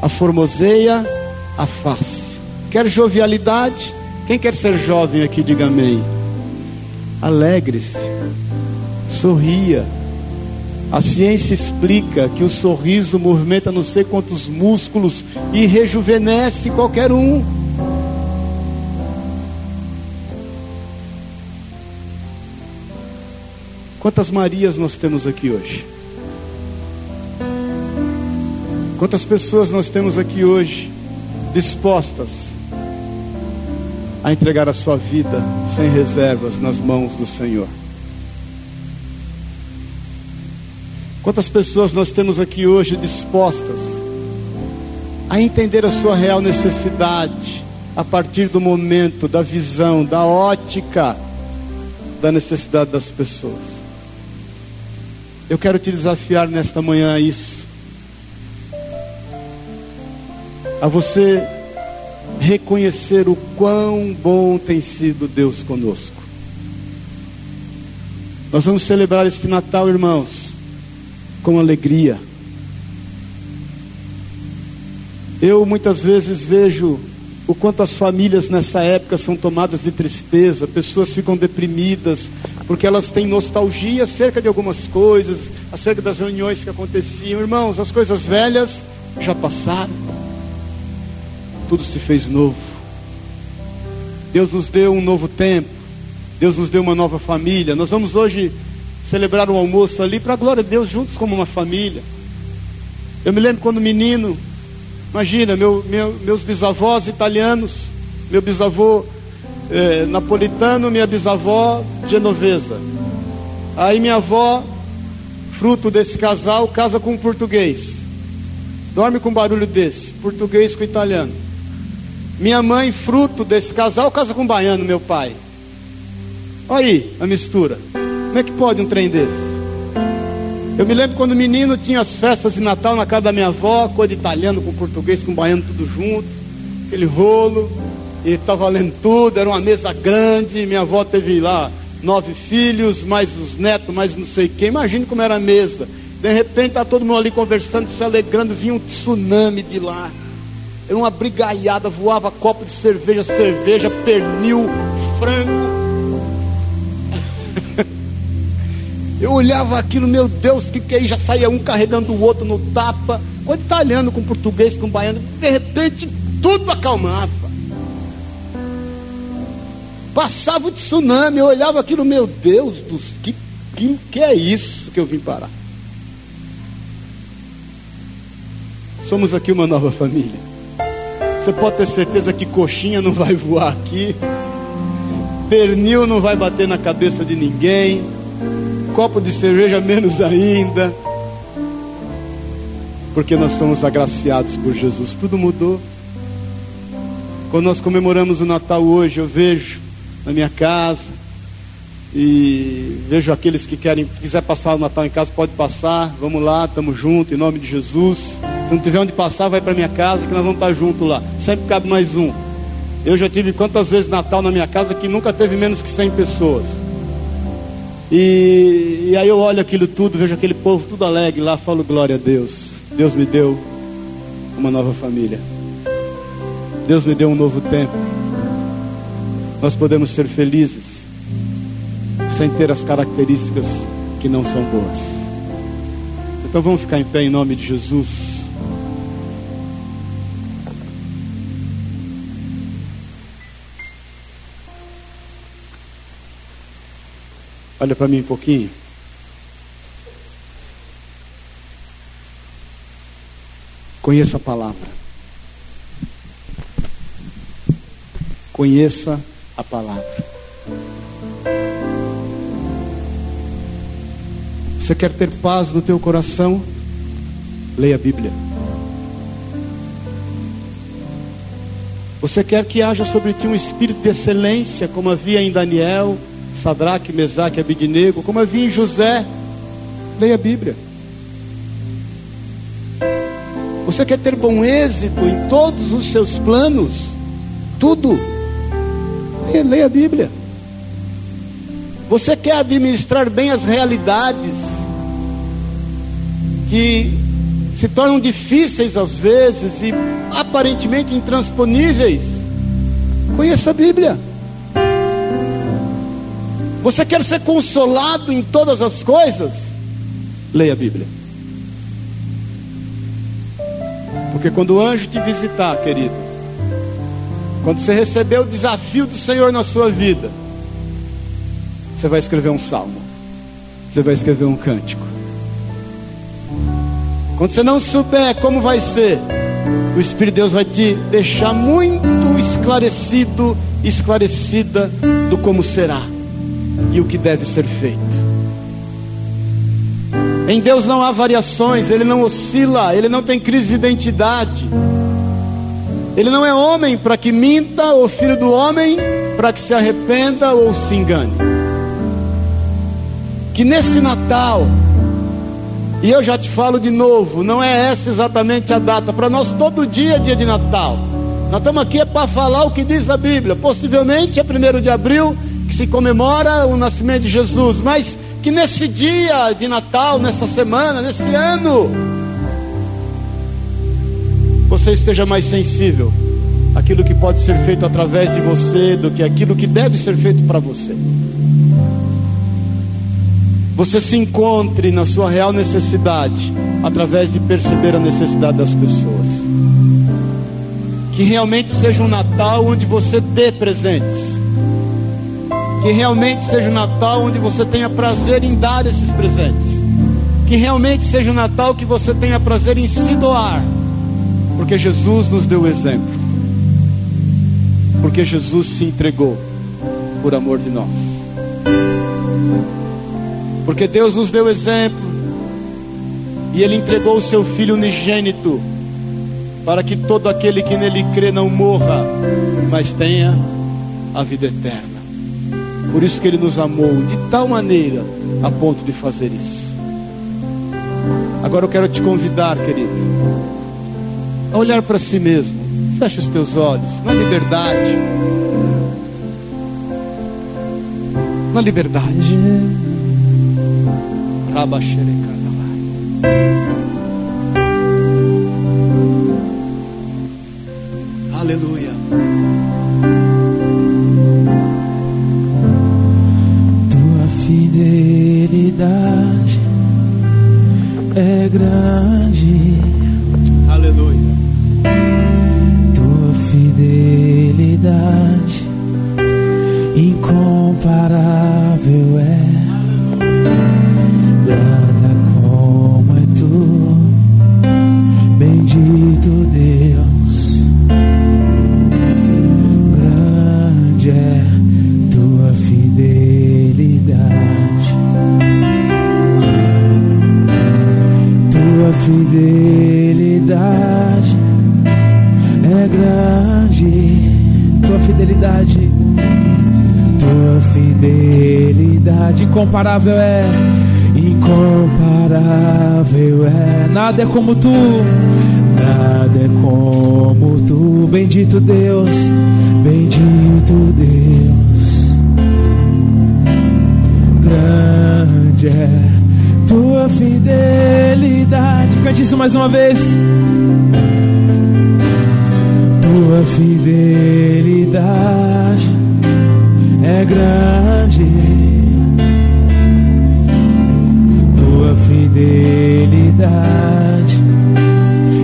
a formoseia, a face. Quer jovialidade? Quem quer ser jovem aqui, diga amém. Alegre-se, sorria. A ciência explica que o sorriso movimenta não sei quantos músculos e rejuvenesce qualquer um. Quantas Marias nós temos aqui hoje? Quantas pessoas nós temos aqui hoje dispostas a entregar a sua vida sem reservas nas mãos do Senhor? Quantas pessoas nós temos aqui hoje dispostas a entender a sua real necessidade a partir do momento, da visão, da ótica da necessidade das pessoas? Eu quero te desafiar nesta manhã a isso. A você reconhecer o quão bom tem sido Deus conosco. Nós vamos celebrar este Natal, irmãos, com alegria. Eu muitas vezes vejo o quanto as famílias nessa época são tomadas de tristeza, pessoas ficam deprimidas, porque elas têm nostalgia acerca de algumas coisas, acerca das reuniões que aconteciam. Irmãos, as coisas velhas já passaram, tudo se fez novo. Deus nos deu um novo tempo, Deus nos deu uma nova família. Nós vamos hoje celebrar um almoço ali para a glória de Deus, juntos como uma família. Eu me lembro quando menino, Imagina, meu, meu, meus bisavós italianos, meu bisavô eh, napolitano, minha bisavó genovesa. Aí minha avó, fruto desse casal, casa com um português. Dorme com um barulho desse, português com italiano. Minha mãe, fruto desse casal, casa com um baiano, meu pai. Olha aí a mistura. Como é que pode um trem desse? Eu me lembro quando menino tinha as festas de Natal na casa da minha avó, coisa de italiano com português, com baiano tudo junto, aquele rolo, e estava valendo tudo, era uma mesa grande, minha avó teve lá nove filhos, mais os netos, mais não sei quem, imagine como era a mesa. De repente está todo mundo ali conversando, se alegrando, vinha um tsunami de lá. Era uma brigaiada, voava copo de cerveja, cerveja, pernil, frango. Eu olhava aquilo, meu Deus, que que é? Já saía um carregando o outro no tapa, com italiano, com português, com baiano. De repente, tudo acalmava. Passava o tsunami, eu olhava aquilo, meu Deus, dos, que, que, que é isso que eu vim parar? Somos aqui uma nova família. Você pode ter certeza que coxinha não vai voar aqui, pernil não vai bater na cabeça de ninguém copo de cerveja menos ainda. Porque nós somos agraciados por Jesus. Tudo mudou. Quando nós comemoramos o Natal hoje, eu vejo na minha casa e vejo aqueles que querem, quiser passar o Natal em casa, pode passar. Vamos lá, estamos juntos, em nome de Jesus. Se não tiver onde passar, vai para minha casa que nós vamos estar juntos lá. Sempre cabe mais um. Eu já tive quantas vezes Natal na minha casa que nunca teve menos que 100 pessoas. E, e aí eu olho aquilo tudo, vejo aquele povo tudo alegre lá, falo glória a Deus. Deus me deu uma nova família. Deus me deu um novo tempo. Nós podemos ser felizes sem ter as características que não são boas. Então vamos ficar em pé em nome de Jesus. Olha para mim um pouquinho. Conheça a palavra. Conheça a palavra. Você quer ter paz no teu coração? Leia a Bíblia. Você quer que haja sobre ti um espírito de excelência, como havia em Daniel, Sadraque, Mesaque, Abidnego, como havia em José. Leia a Bíblia. Você quer ter bom êxito em todos os seus planos? Tudo. Leia, leia a Bíblia. Você quer administrar bem as realidades que se tornam difíceis às vezes e aparentemente intransponíveis? Conheça a Bíblia. Você quer ser consolado em todas as coisas? Leia a Bíblia. Porque quando o anjo te visitar, querido, quando você receber o desafio do Senhor na sua vida, você vai escrever um salmo, você vai escrever um cântico. Quando você não souber como vai ser, o Espírito de Deus vai te deixar muito esclarecido, esclarecida do como será e o que deve ser feito. Em Deus não há variações, Ele não oscila, Ele não tem crise de identidade. Ele não é homem para que minta, ou filho do homem para que se arrependa ou se engane. Que nesse Natal E eu já te falo de novo, não é essa exatamente a data. Para nós todo dia é dia de Natal. Nós estamos aqui é para falar o que diz a Bíblia. Possivelmente é 1 de abril se comemora o nascimento de Jesus, mas que nesse dia de Natal, nessa semana, nesse ano, você esteja mais sensível àquilo que pode ser feito através de você do que aquilo que deve ser feito para você você se encontre na sua real necessidade, através de perceber a necessidade das pessoas. Que realmente seja um Natal onde você dê presentes. Que realmente seja um Natal onde você tenha prazer em dar esses presentes. Que realmente seja um Natal que você tenha prazer em se doar. Porque Jesus nos deu o exemplo. Porque Jesus se entregou por amor de nós. Porque Deus nos deu exemplo. E Ele entregou o seu Filho unigênito. Para que todo aquele que nele crê não morra, mas tenha a vida eterna. Por isso que Ele nos amou de tal maneira a ponto de fazer isso. Agora eu quero te convidar, querido, a olhar para si mesmo. Feche os teus olhos na liberdade. Na liberdade. Aleluia. Fidelidade é grande. Aleluia. Tua fidelidade incomparável é, incomparável é. Nada é como tu, nada é como tu. Bendito Deus, bendito Deus. Grande é tua fidelidade. Cante isso mais uma vez. Tua fidelidade é grande. Fidelidade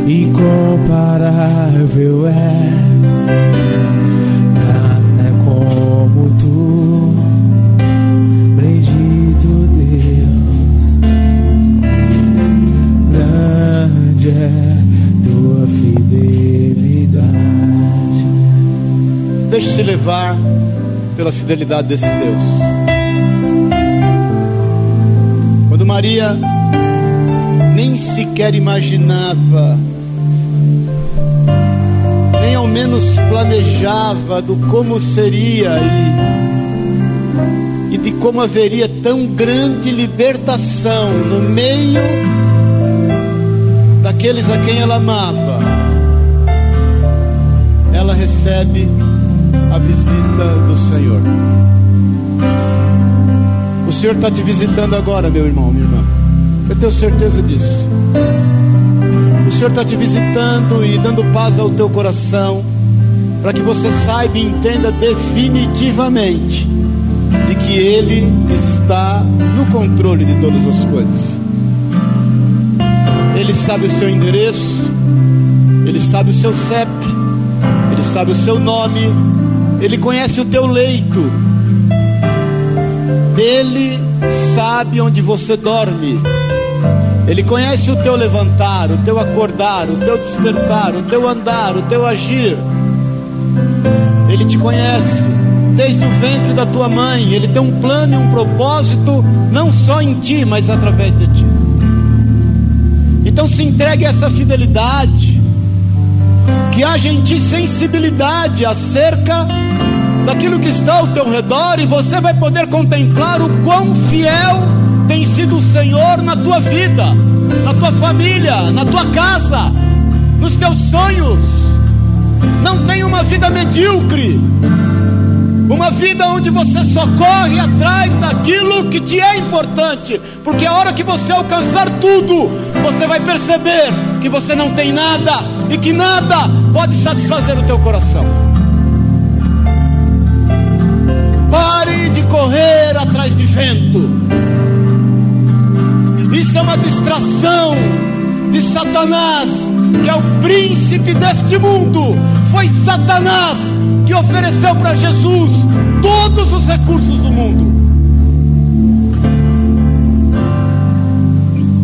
incomparável é. Deixe-se levar pela fidelidade desse Deus. Quando Maria nem sequer imaginava, nem ao menos planejava do como seria e, e de como haveria tão grande libertação no meio daqueles a quem ela amava, ela recebe a visita do Senhor. O Senhor está te visitando agora, meu irmão, minha irmã. Eu tenho certeza disso. O Senhor está te visitando e dando paz ao teu coração, para que você saiba e entenda definitivamente de que Ele está no controle de todas as coisas. Ele sabe o seu endereço, Ele sabe o seu CEP, Ele sabe o seu nome, ele conhece o teu leito. Ele sabe onde você dorme. Ele conhece o teu levantar, o teu acordar, o teu despertar, o teu andar, o teu agir. Ele te conhece desde o ventre da tua mãe. Ele tem um plano e um propósito, não só em ti, mas através de ti. Então se entregue a essa fidelidade que haja em ti sensibilidade acerca daquilo que está ao teu redor e você vai poder contemplar o quão fiel tem sido o Senhor na tua vida, na tua família, na tua casa, nos teus sonhos. Não tem uma vida medíocre, uma vida onde você só corre atrás daquilo que te é importante, porque a hora que você alcançar tudo, você vai perceber que você não tem nada e que nada pode satisfazer o teu coração. Pare de correr atrás de vento. Isso é uma distração de Satanás, que é o príncipe deste mundo. Foi Satanás que ofereceu para Jesus todos os recursos do mundo.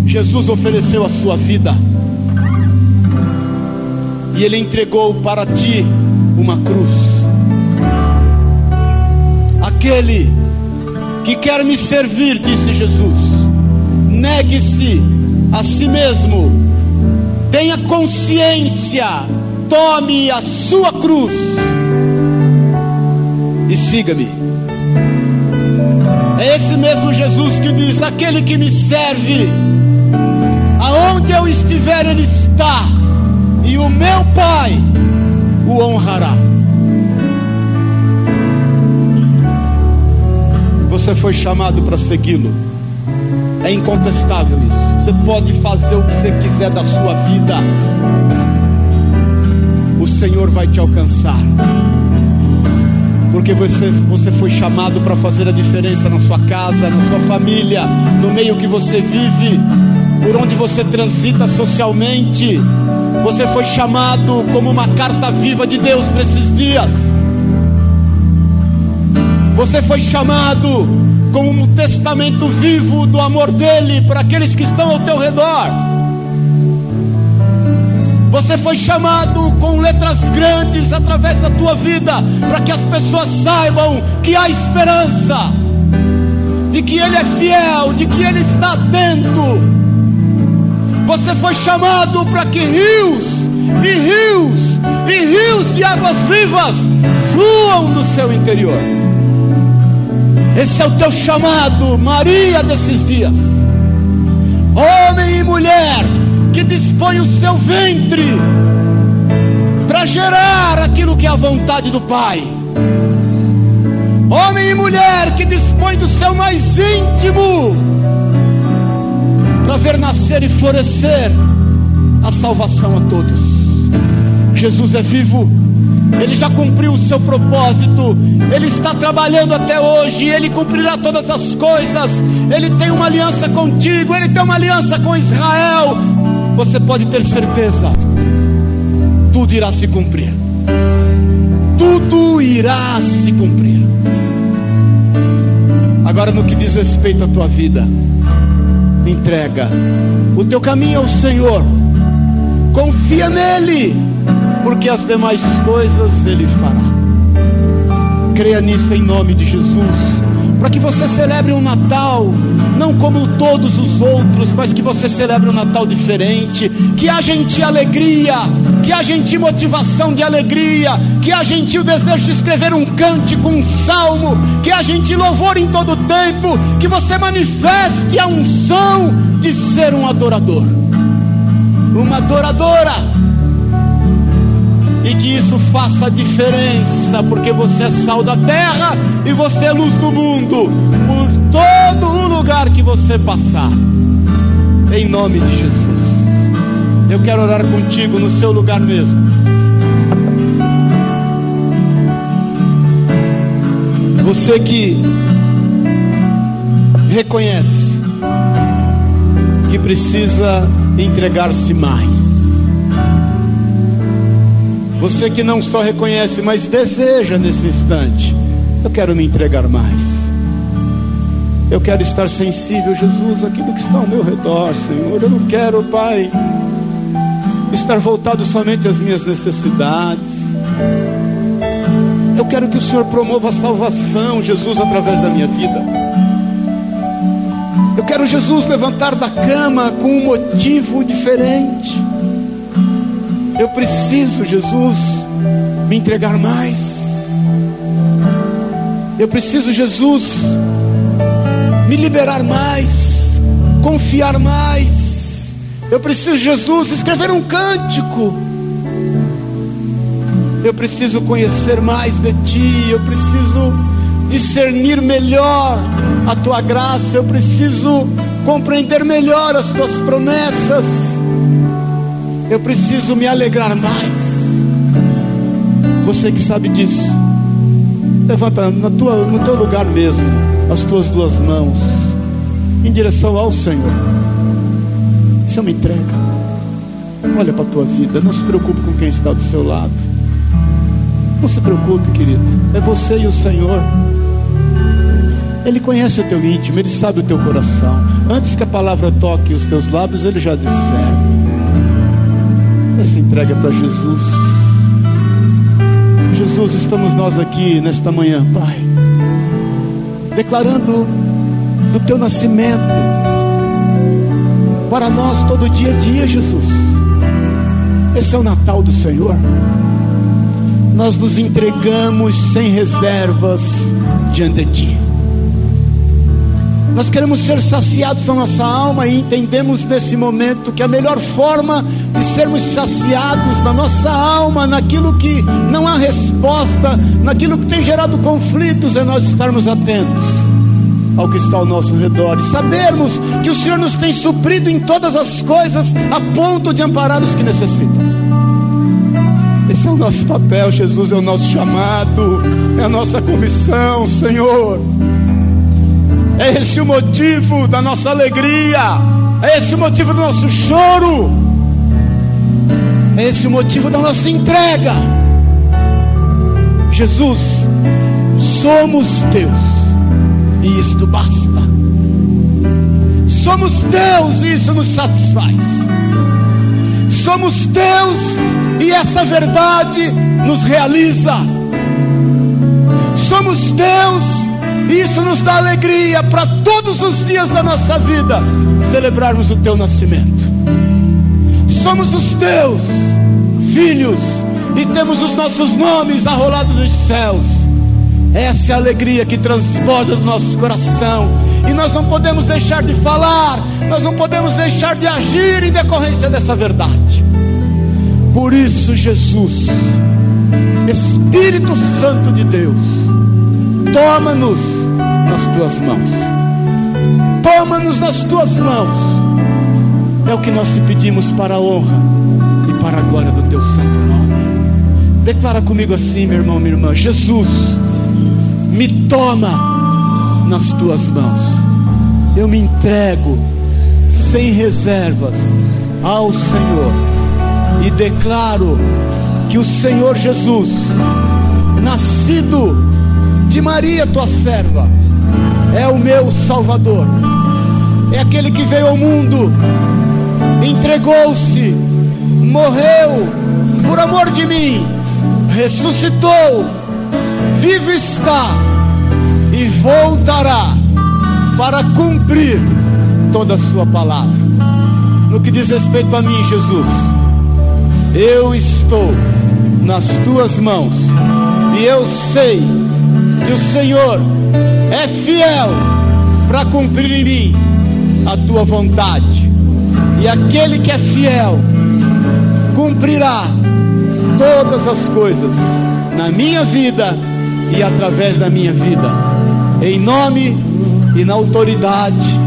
Jesus ofereceu a sua vida. E ele entregou para ti uma cruz aquele que quer me servir, disse Jesus, negue-se a si mesmo, tenha consciência, tome a sua cruz e siga-me. É esse mesmo Jesus que diz: aquele que me serve, aonde eu estiver, ele está, e o meu Pai o honrará. Você foi chamado para segui-lo. É incontestável isso. Você pode fazer o que você quiser da sua vida. O Senhor vai te alcançar. Porque você, você foi chamado para fazer a diferença na sua casa, na sua família, no meio que você vive, por onde você transita socialmente. Você foi chamado como uma carta viva de Deus para esses dias. Você foi chamado como um testamento vivo do amor dele para aqueles que estão ao teu redor. Você foi chamado com letras grandes através da tua vida para que as pessoas saibam que há esperança, de que Ele é fiel, de que Ele está atento. Você foi chamado para que rios e rios e rios de águas vivas fluam do seu interior. Esse é o teu chamado, Maria desses dias. Homem e mulher que dispõe o seu ventre para gerar aquilo que é a vontade do Pai. Homem e mulher que dispõe do seu mais íntimo para ver nascer e florescer a salvação a todos. Jesus é vivo ele já cumpriu o seu propósito, Ele está trabalhando até hoje, Ele cumprirá todas as coisas. Ele tem uma aliança contigo, Ele tem uma aliança com Israel. Você pode ter certeza, tudo irá se cumprir. Tudo irá se cumprir. Agora, no que diz respeito à tua vida, entrega o teu caminho ao Senhor, confia nele porque as demais coisas Ele fará. Creia nisso em nome de Jesus, para que você celebre um Natal, não como todos os outros, mas que você celebre um Natal diferente, que em ti alegria, que em ti motivação de alegria, que em ti o desejo de escrever um cântico, um salmo, que em ti louvor em todo tempo, que você manifeste a unção de ser um adorador, uma adoradora e que isso faça diferença, porque você é sal da terra e você é luz do mundo, por todo o lugar que você passar, em nome de Jesus. Eu quero orar contigo no seu lugar mesmo. Você que reconhece que precisa entregar-se mais você que não só reconhece, mas deseja nesse instante. Eu quero me entregar mais. Eu quero estar sensível, Jesus, aquilo que está ao meu redor, Senhor. Eu não quero, Pai, estar voltado somente às minhas necessidades. Eu quero que o Senhor promova a salvação, Jesus, através da minha vida. Eu quero Jesus levantar da cama com um motivo diferente. Eu preciso, Jesus, me entregar mais. Eu preciso, Jesus, me liberar mais. confiar mais. Eu preciso, Jesus, escrever um cântico. Eu preciso conhecer mais de Ti. Eu preciso discernir melhor a Tua graça. Eu preciso compreender melhor as Tuas promessas. Eu preciso me alegrar mais. Você que sabe disso, levanta na tua, no teu lugar mesmo as tuas duas mãos em direção ao Senhor. Isso é uma entrega. Olha para a tua vida, não se preocupe com quem está do seu lado. Não se preocupe, querido. É você e o Senhor. Ele conhece o teu íntimo, ele sabe o teu coração. Antes que a palavra toque os teus lábios, ele já discerne. Essa entrega para Jesus. Jesus, estamos nós aqui nesta manhã, Pai, declarando do teu nascimento para nós todo dia a dia, Jesus. Esse é o Natal do Senhor. Nós nos entregamos sem reservas diante de Ti. Nós queremos ser saciados na nossa alma e entendemos nesse momento que a melhor forma de sermos saciados na nossa alma, naquilo que não há resposta, naquilo que tem gerado conflitos, é nós estarmos atentos ao que está ao nosso redor e sabermos que o Senhor nos tem suprido em todas as coisas a ponto de amparar os que necessitam. Esse é o nosso papel, Jesus é o nosso chamado, é a nossa comissão, Senhor. É esse o motivo da nossa alegria. É esse o motivo do nosso choro. É esse o motivo da nossa entrega. Jesus, somos Deus. E isto basta. Somos Deus e isso nos satisfaz. Somos Deus e essa verdade nos realiza. Somos Deus isso nos dá alegria para todos os dias da nossa vida celebrarmos o teu nascimento. Somos os teus filhos e temos os nossos nomes arrolados nos céus. Essa é a alegria que transborda do nosso coração. E nós não podemos deixar de falar, nós não podemos deixar de agir em decorrência dessa verdade. Por isso, Jesus, Espírito Santo de Deus, toma-nos nas tuas mãos. Toma-nos nas tuas mãos. É o que nós te pedimos para a honra e para a glória do teu santo nome. Declara comigo assim, meu irmão, minha irmã: Jesus, me toma nas tuas mãos. Eu me entrego sem reservas ao Senhor e declaro que o Senhor Jesus, nascido de Maria, tua serva, é o meu Salvador, é aquele que veio ao mundo, entregou-se, morreu por amor de mim, ressuscitou, vivo está e voltará para cumprir toda a Sua palavra. No que diz respeito a mim, Jesus, eu estou nas tuas mãos e eu sei que o Senhor é fiel para cumprir em mim a tua vontade. E aquele que é fiel cumprirá todas as coisas na minha vida e através da minha vida. Em nome e na autoridade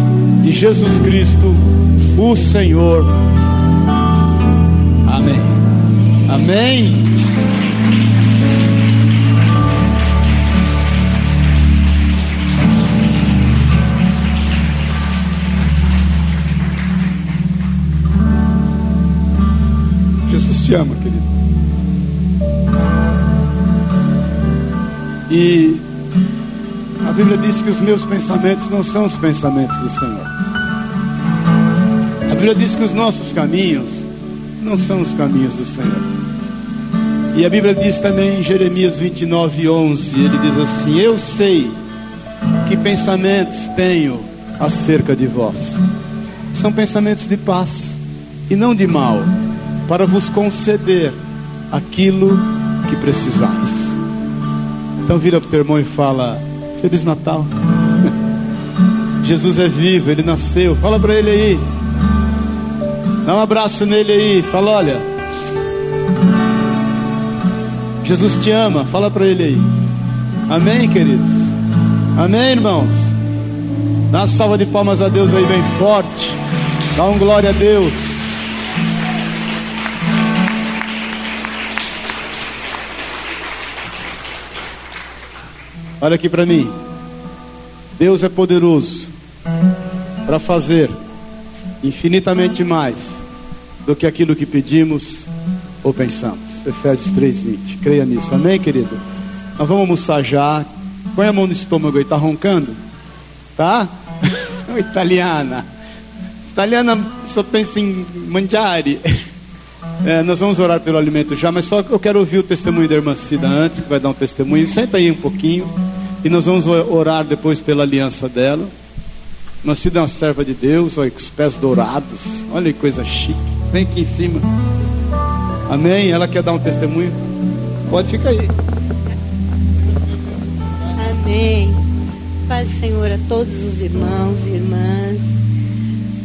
de Jesus Cristo, o Senhor. Amém. Amém. Te ama, querido. E a Bíblia diz que os meus pensamentos não são os pensamentos do Senhor. A Bíblia diz que os nossos caminhos não são os caminhos do Senhor. E a Bíblia diz também em Jeremias 29, 11: Ele diz assim: Eu sei que pensamentos tenho acerca de vós. São pensamentos de paz e não de mal para vos conceder aquilo que precisais. Então vira para o teu irmão e fala: Feliz Natal. Jesus é vivo, ele nasceu. Fala para ele aí. Dá um abraço nele aí. Fala, olha. Jesus te ama. Fala para ele aí. Amém, queridos. Amém, irmãos. Dá uma salva de palmas a Deus aí bem forte. Dá um glória a Deus. Olha aqui para mim. Deus é poderoso para fazer infinitamente mais do que aquilo que pedimos ou pensamos. Efésios 3:20. Creia nisso. Amém, querido. Nós vamos almoçar já. Põe a mão no estômago aí, tá roncando? Tá? Italiana. Italiana só pensa em mangiare. É, nós vamos orar pelo alimento já, mas só eu quero ouvir o testemunho da irmã Cida antes, que vai dar um testemunho. Senta aí um pouquinho. E nós vamos orar depois pela aliança dela. Nascida é uma serva de Deus, olha, com os pés dourados. Olha que coisa chique. Vem aqui em cima. Amém? Ela quer dar um testemunho? Pode ficar aí. Amém. Paz Senhor a todos os irmãos e irmãs.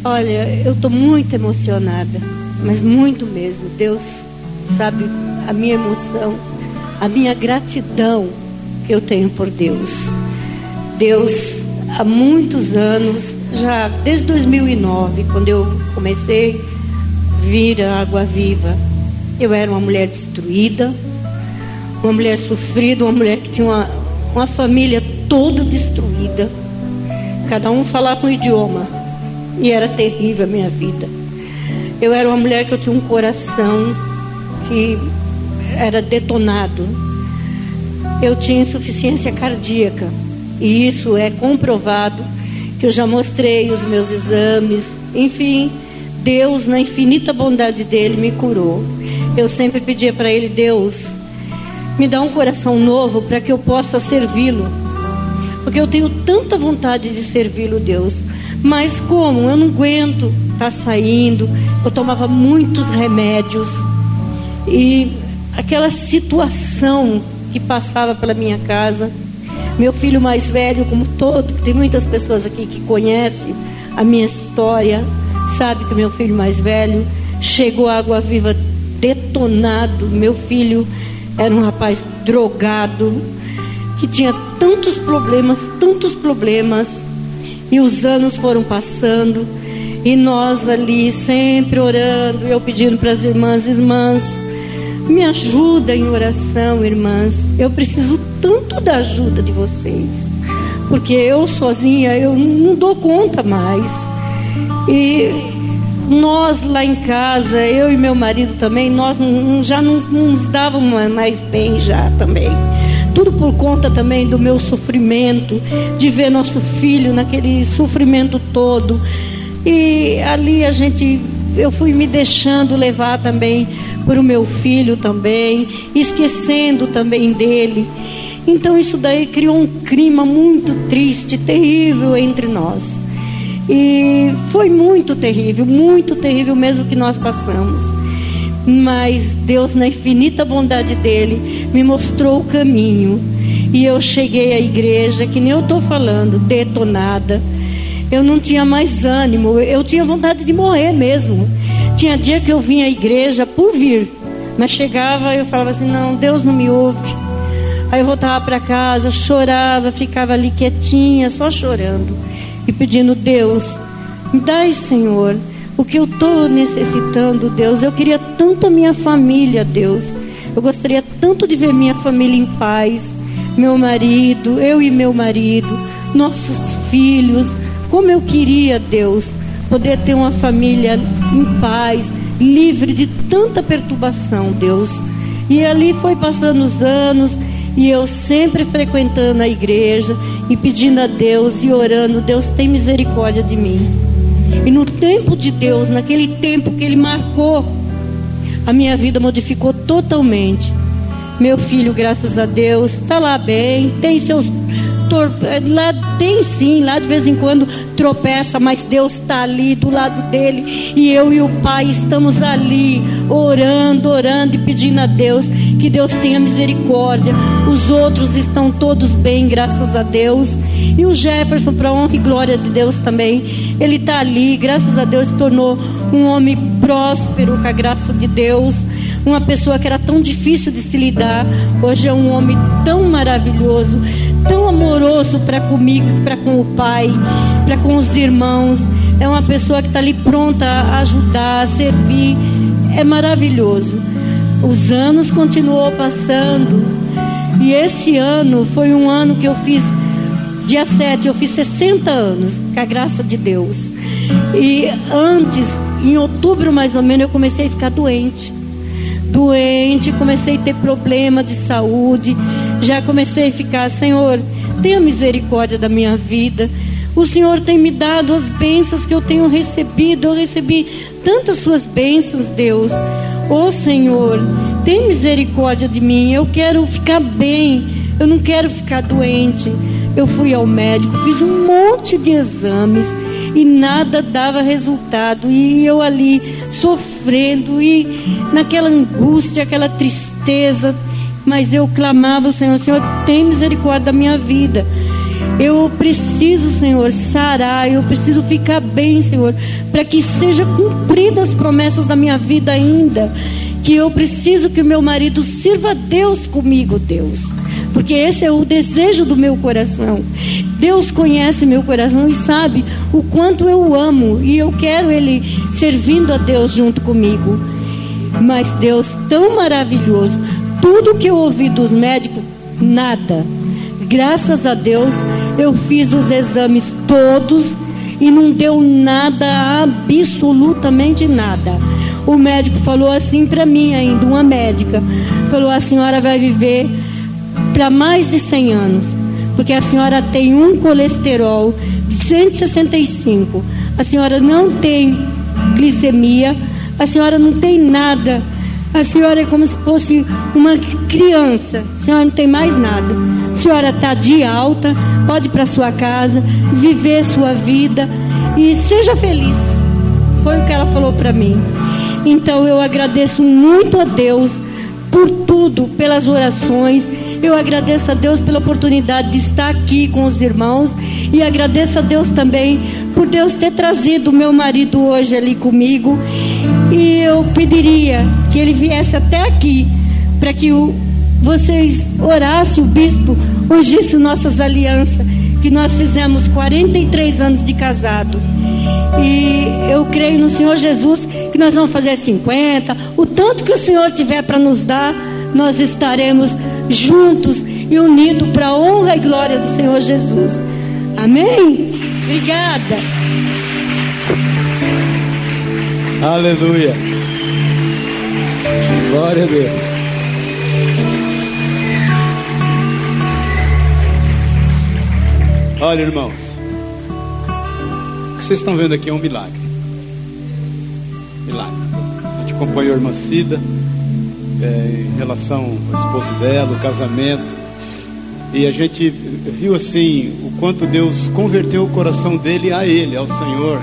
Olha, eu estou muito emocionada, mas muito mesmo. Deus sabe a minha emoção, a minha gratidão eu tenho por Deus. Deus há muitos anos, já desde 2009, quando eu comecei a vir a Água Viva, eu era uma mulher destruída, uma mulher sofrida, uma mulher que tinha uma, uma família toda destruída. Cada um falava um idioma e era terrível a minha vida. Eu era uma mulher que eu tinha um coração que era detonado. Eu tinha insuficiência cardíaca. E isso é comprovado, que eu já mostrei os meus exames. Enfim, Deus, na infinita bondade dele, me curou. Eu sempre pedia para ele, Deus, me dá um coração novo para que eu possa servi-lo. Porque eu tenho tanta vontade de servi-lo, Deus. Mas como? Eu não aguento estar tá saindo. Eu tomava muitos remédios. E aquela situação que passava pela minha casa meu filho mais velho, como todo, tem muitas pessoas aqui que conhecem a minha história, sabe que meu filho mais velho chegou à água viva detonado. Meu filho era um rapaz drogado, que tinha tantos problemas, tantos problemas. E os anos foram passando, e nós ali sempre orando, eu pedindo para as irmãs, irmãs, me ajuda em oração, irmãs. Eu preciso tanto da ajuda de vocês. Porque eu sozinha, eu não dou conta mais. E nós lá em casa, eu e meu marido também, nós já não, nos dávamos mais bem já também. Tudo por conta também do meu sofrimento, de ver nosso filho naquele sofrimento todo. E ali a gente, eu fui me deixando levar também por o meu filho também, esquecendo também dele. Então isso daí criou um clima muito triste, terrível entre nós. E foi muito terrível, muito terrível mesmo que nós passamos. Mas Deus, na infinita bondade dele, me mostrou o caminho. E eu cheguei à igreja, que nem eu estou falando, detonada. Eu não tinha mais ânimo, eu tinha vontade de morrer mesmo. Tinha dia que eu vinha à igreja por vir, mas chegava e eu falava assim: não, Deus não me ouve. Aí eu voltava para casa, chorava, ficava ali quietinha, só chorando e pedindo: Deus, me dai, Senhor, o que eu estou necessitando, Deus. Eu queria tanto a minha família, Deus. Eu gostaria tanto de ver minha família em paz, meu marido, eu e meu marido, nossos filhos. Como eu queria, Deus, poder ter uma família em paz, livre de tanta perturbação, Deus. E ali foi passando os anos e eu sempre frequentando a igreja e pedindo a Deus e orando, Deus tem misericórdia de mim. E no tempo de Deus, naquele tempo que Ele marcou, a minha vida modificou totalmente. Meu filho, graças a Deus, está lá bem, tem seus tor... lá tem sim, lá de vez em quando tropeça, mas Deus está ali do lado dele e eu e o Pai estamos ali orando, orando e pedindo a Deus que Deus tenha misericórdia. Os outros estão todos bem, graças a Deus. E o Jefferson, para honra e glória de Deus também, ele está ali, graças a Deus, se tornou um homem próspero com a graça de Deus uma pessoa que era tão difícil de se lidar, hoje é um homem tão maravilhoso, tão amoroso para comigo, para com o pai, para com os irmãos. É uma pessoa que está ali pronta a ajudar, a servir. É maravilhoso. Os anos continuou passando. E esse ano foi um ano que eu fiz, dia 7, eu fiz 60 anos, com a graça de Deus. E antes, em outubro mais ou menos, eu comecei a ficar doente doente, comecei a ter problema de saúde, já comecei a ficar, Senhor, tenha misericórdia da minha vida. O Senhor tem me dado as bênçãos que eu tenho recebido, eu recebi tantas suas bênçãos, Deus. Ô oh, Senhor, tem misericórdia de mim, eu quero ficar bem, eu não quero ficar doente. Eu fui ao médico, fiz um monte de exames e nada dava resultado. E eu ali sofrendo e naquela angústia, aquela tristeza. Mas eu clamava ao Senhor: Senhor, tem misericórdia da minha vida. Eu preciso, Senhor, sarar, eu preciso ficar bem, Senhor, para que seja cumpridas as promessas da minha vida ainda. Que eu preciso que o meu marido sirva a Deus comigo, Deus porque esse é o desejo do meu coração. Deus conhece meu coração e sabe o quanto eu amo e eu quero Ele servindo a Deus junto comigo. Mas Deus tão maravilhoso, tudo que eu ouvi dos médicos, nada. Graças a Deus, eu fiz os exames todos e não deu nada, absolutamente nada. O médico falou assim para mim ainda, uma médica, falou: a senhora vai viver para mais de 100 anos, porque a senhora tem um colesterol de 165, a senhora não tem glicemia, a senhora não tem nada, a senhora é como se fosse uma criança, a senhora não tem mais nada, a senhora está de alta, pode ir para sua casa, viver sua vida e seja feliz. Foi o que ela falou para mim. Então eu agradeço muito a Deus por tudo, pelas orações eu agradeço a Deus pela oportunidade de estar aqui com os irmãos e agradeço a Deus também por Deus ter trazido o meu marido hoje ali comigo. E eu pediria que ele viesse até aqui para que o, vocês orassem, o bispo ungisse nossas alianças, que nós fizemos 43 anos de casado. E eu creio no Senhor Jesus que nós vamos fazer 50, o tanto que o Senhor tiver para nos dar, nós estaremos juntos e unidos para a honra e glória do Senhor Jesus. Amém? Obrigada. Aleluia. Glória a Deus. Olha, irmãos, o que vocês estão vendo aqui é um milagre. Milagre. A gente acompanhou a irmã Cida é, em relação ao esposo dela, o casamento. E a gente viu assim o quanto Deus converteu o coração dele a ele, ao Senhor.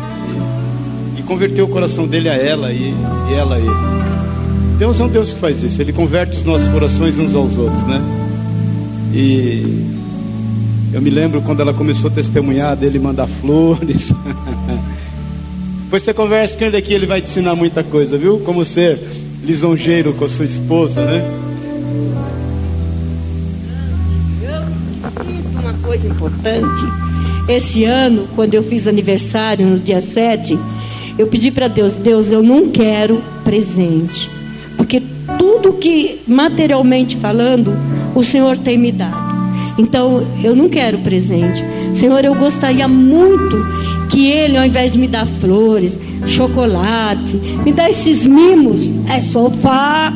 Converteu o coração dele a ela e, e ela a ele. Deus é um Deus que faz isso, Ele converte os nossos corações uns aos outros, né? E eu me lembro quando ela começou a testemunhar dele mandar flores. Depois você conversa com ele aqui, ele vai te ensinar muita coisa, viu? Como ser lisonjeiro com a sua esposa, né? Uma coisa importante. Esse ano, quando eu fiz aniversário no dia 7, eu pedi para Deus, Deus, eu não quero presente. Porque tudo que materialmente falando, o Senhor tem me dado. Então, eu não quero presente. Senhor, eu gostaria muito que ele, ao invés de me dar flores, chocolate, me dá esses mimos, é sofá,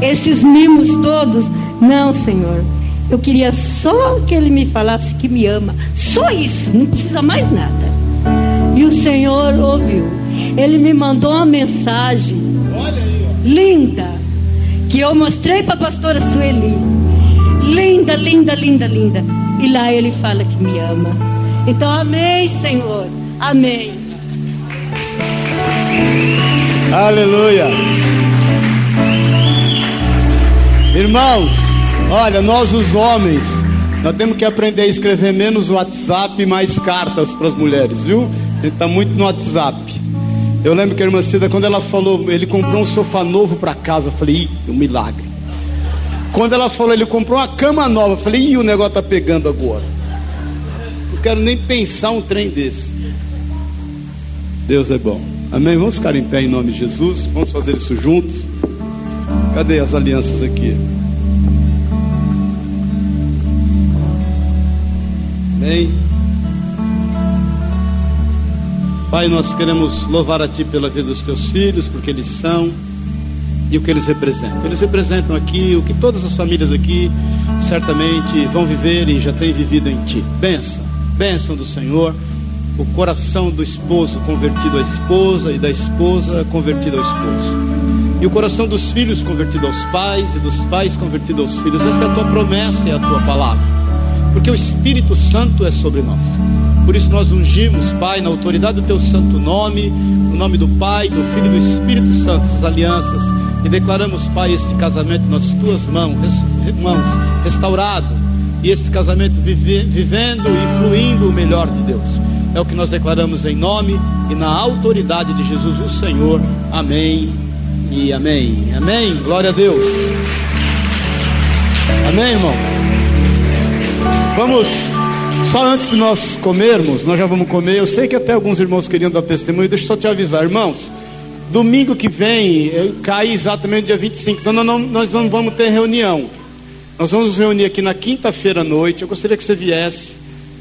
esses mimos todos. Não, Senhor. Eu queria só que ele me falasse que me ama. Só isso, não precisa mais nada. E o Senhor ouviu. Ele me mandou uma mensagem linda que eu mostrei para a pastora Sueli. Linda, linda, linda, linda. E lá ele fala que me ama. Então, amém, Senhor. Amém. Aleluia. Irmãos, olha, nós os homens, nós temos que aprender a escrever menos WhatsApp e mais cartas para as mulheres, viu? A gente está muito no WhatsApp. Eu lembro que a irmã Cida, quando ela falou, ele comprou um sofá novo para casa, eu falei, ih, um milagre. Quando ela falou, ele comprou uma cama nova, eu falei, ih, o negócio está pegando agora. Não quero nem pensar um trem desse. Deus é bom. Amém? Vamos ficar em pé em nome de Jesus. Vamos fazer isso juntos. Cadê as alianças aqui? Amém. Pai, nós queremos louvar a Ti pela vida dos Teus filhos, porque eles são e o que eles representam. Eles representam aqui o que todas as famílias aqui certamente vão viver e já têm vivido em Ti. Benção, bênção do Senhor. O coração do esposo convertido à esposa e da esposa convertida ao esposo e o coração dos filhos convertido aos pais e dos pais convertido aos filhos. Esta é a tua promessa e a tua palavra, porque o Espírito Santo é sobre nós. Por isso nós ungimos, Pai, na autoridade do teu santo nome, no nome do Pai, do Filho e do Espírito Santo, essas alianças, e declaramos, Pai, este casamento nas tuas mãos, mãos restaurado, e este casamento vive, vivendo e fluindo o melhor de Deus. É o que nós declaramos em nome e na autoridade de Jesus, o Senhor. Amém e amém. Amém. Glória a Deus. Amém, irmãos. Vamos, só antes de nós comermos, nós já vamos comer. Eu sei que até alguns irmãos queriam dar testemunho. Deixa eu só te avisar, irmãos. Domingo que vem, cai exatamente dia 25. Então nós não, nós não vamos ter reunião. Nós vamos nos reunir aqui na quinta-feira à noite. Eu gostaria que você viesse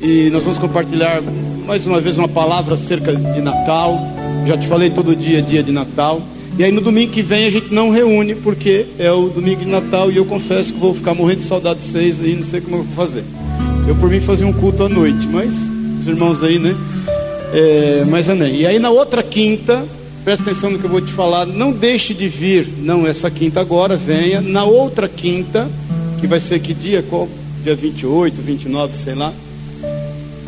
e nós vamos compartilhar mais uma vez uma palavra acerca de Natal. Já te falei todo dia, dia de Natal. E aí no domingo que vem a gente não reúne, porque é o domingo de Natal e eu confesso que vou ficar morrendo de saudade de vocês aí, não sei como eu vou fazer. Eu por mim fazia um culto à noite, mas os irmãos aí, né? É, mas amém. E aí na outra quinta, presta atenção no que eu vou te falar, não deixe de vir, não essa quinta agora, venha. Na outra quinta, que vai ser que dia? Qual? Dia 28, 29, sei lá.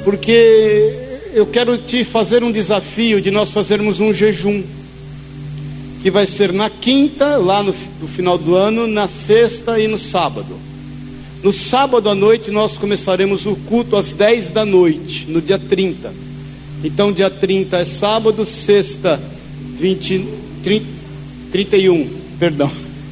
Porque eu quero te fazer um desafio de nós fazermos um jejum que vai ser na quinta, lá no, no final do ano, na sexta e no sábado. No sábado à noite nós começaremos o culto às 10 da noite, no dia 30. Então, dia 30 é sábado, sexta, 20, 30, 31, perdão.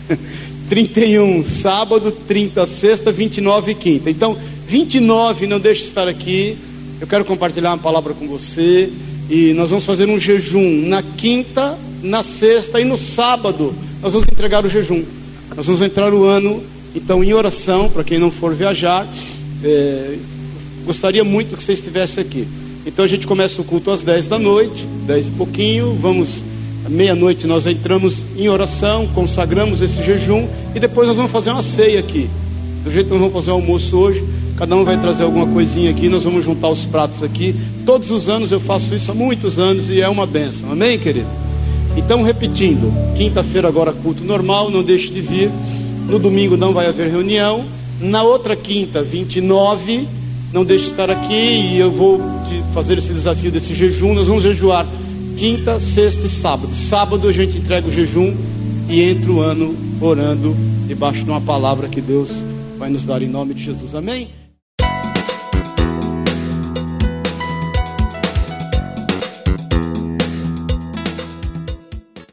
31 sábado, 30 sexta, 29 quinta. Então, 29 não deixe de estar aqui. Eu quero compartilhar uma palavra com você. E nós vamos fazer um jejum na quinta, na sexta e no sábado nós vamos entregar o jejum. Nós vamos entrar o ano, então, em oração, para quem não for viajar. É, gostaria muito que você estivesse aqui. Então a gente começa o culto às 10 da noite, 10 e pouquinho, vamos, meia-noite nós entramos em oração, consagramos esse jejum e depois nós vamos fazer uma ceia aqui. Do jeito que nós vamos fazer o almoço hoje, cada um vai trazer alguma coisinha aqui, nós vamos juntar os pratos aqui. Todos os anos eu faço isso há muitos anos e é uma benção. Amém, querido? Então, repetindo, quinta-feira agora culto normal, não deixe de vir. No domingo não vai haver reunião. Na outra quinta, 29, não deixe de estar aqui e eu vou fazer esse desafio desse jejum. Nós vamos jejuar quinta, sexta e sábado. Sábado a gente entrega o jejum e entra o ano orando debaixo de uma palavra que Deus vai nos dar em nome de Jesus. Amém?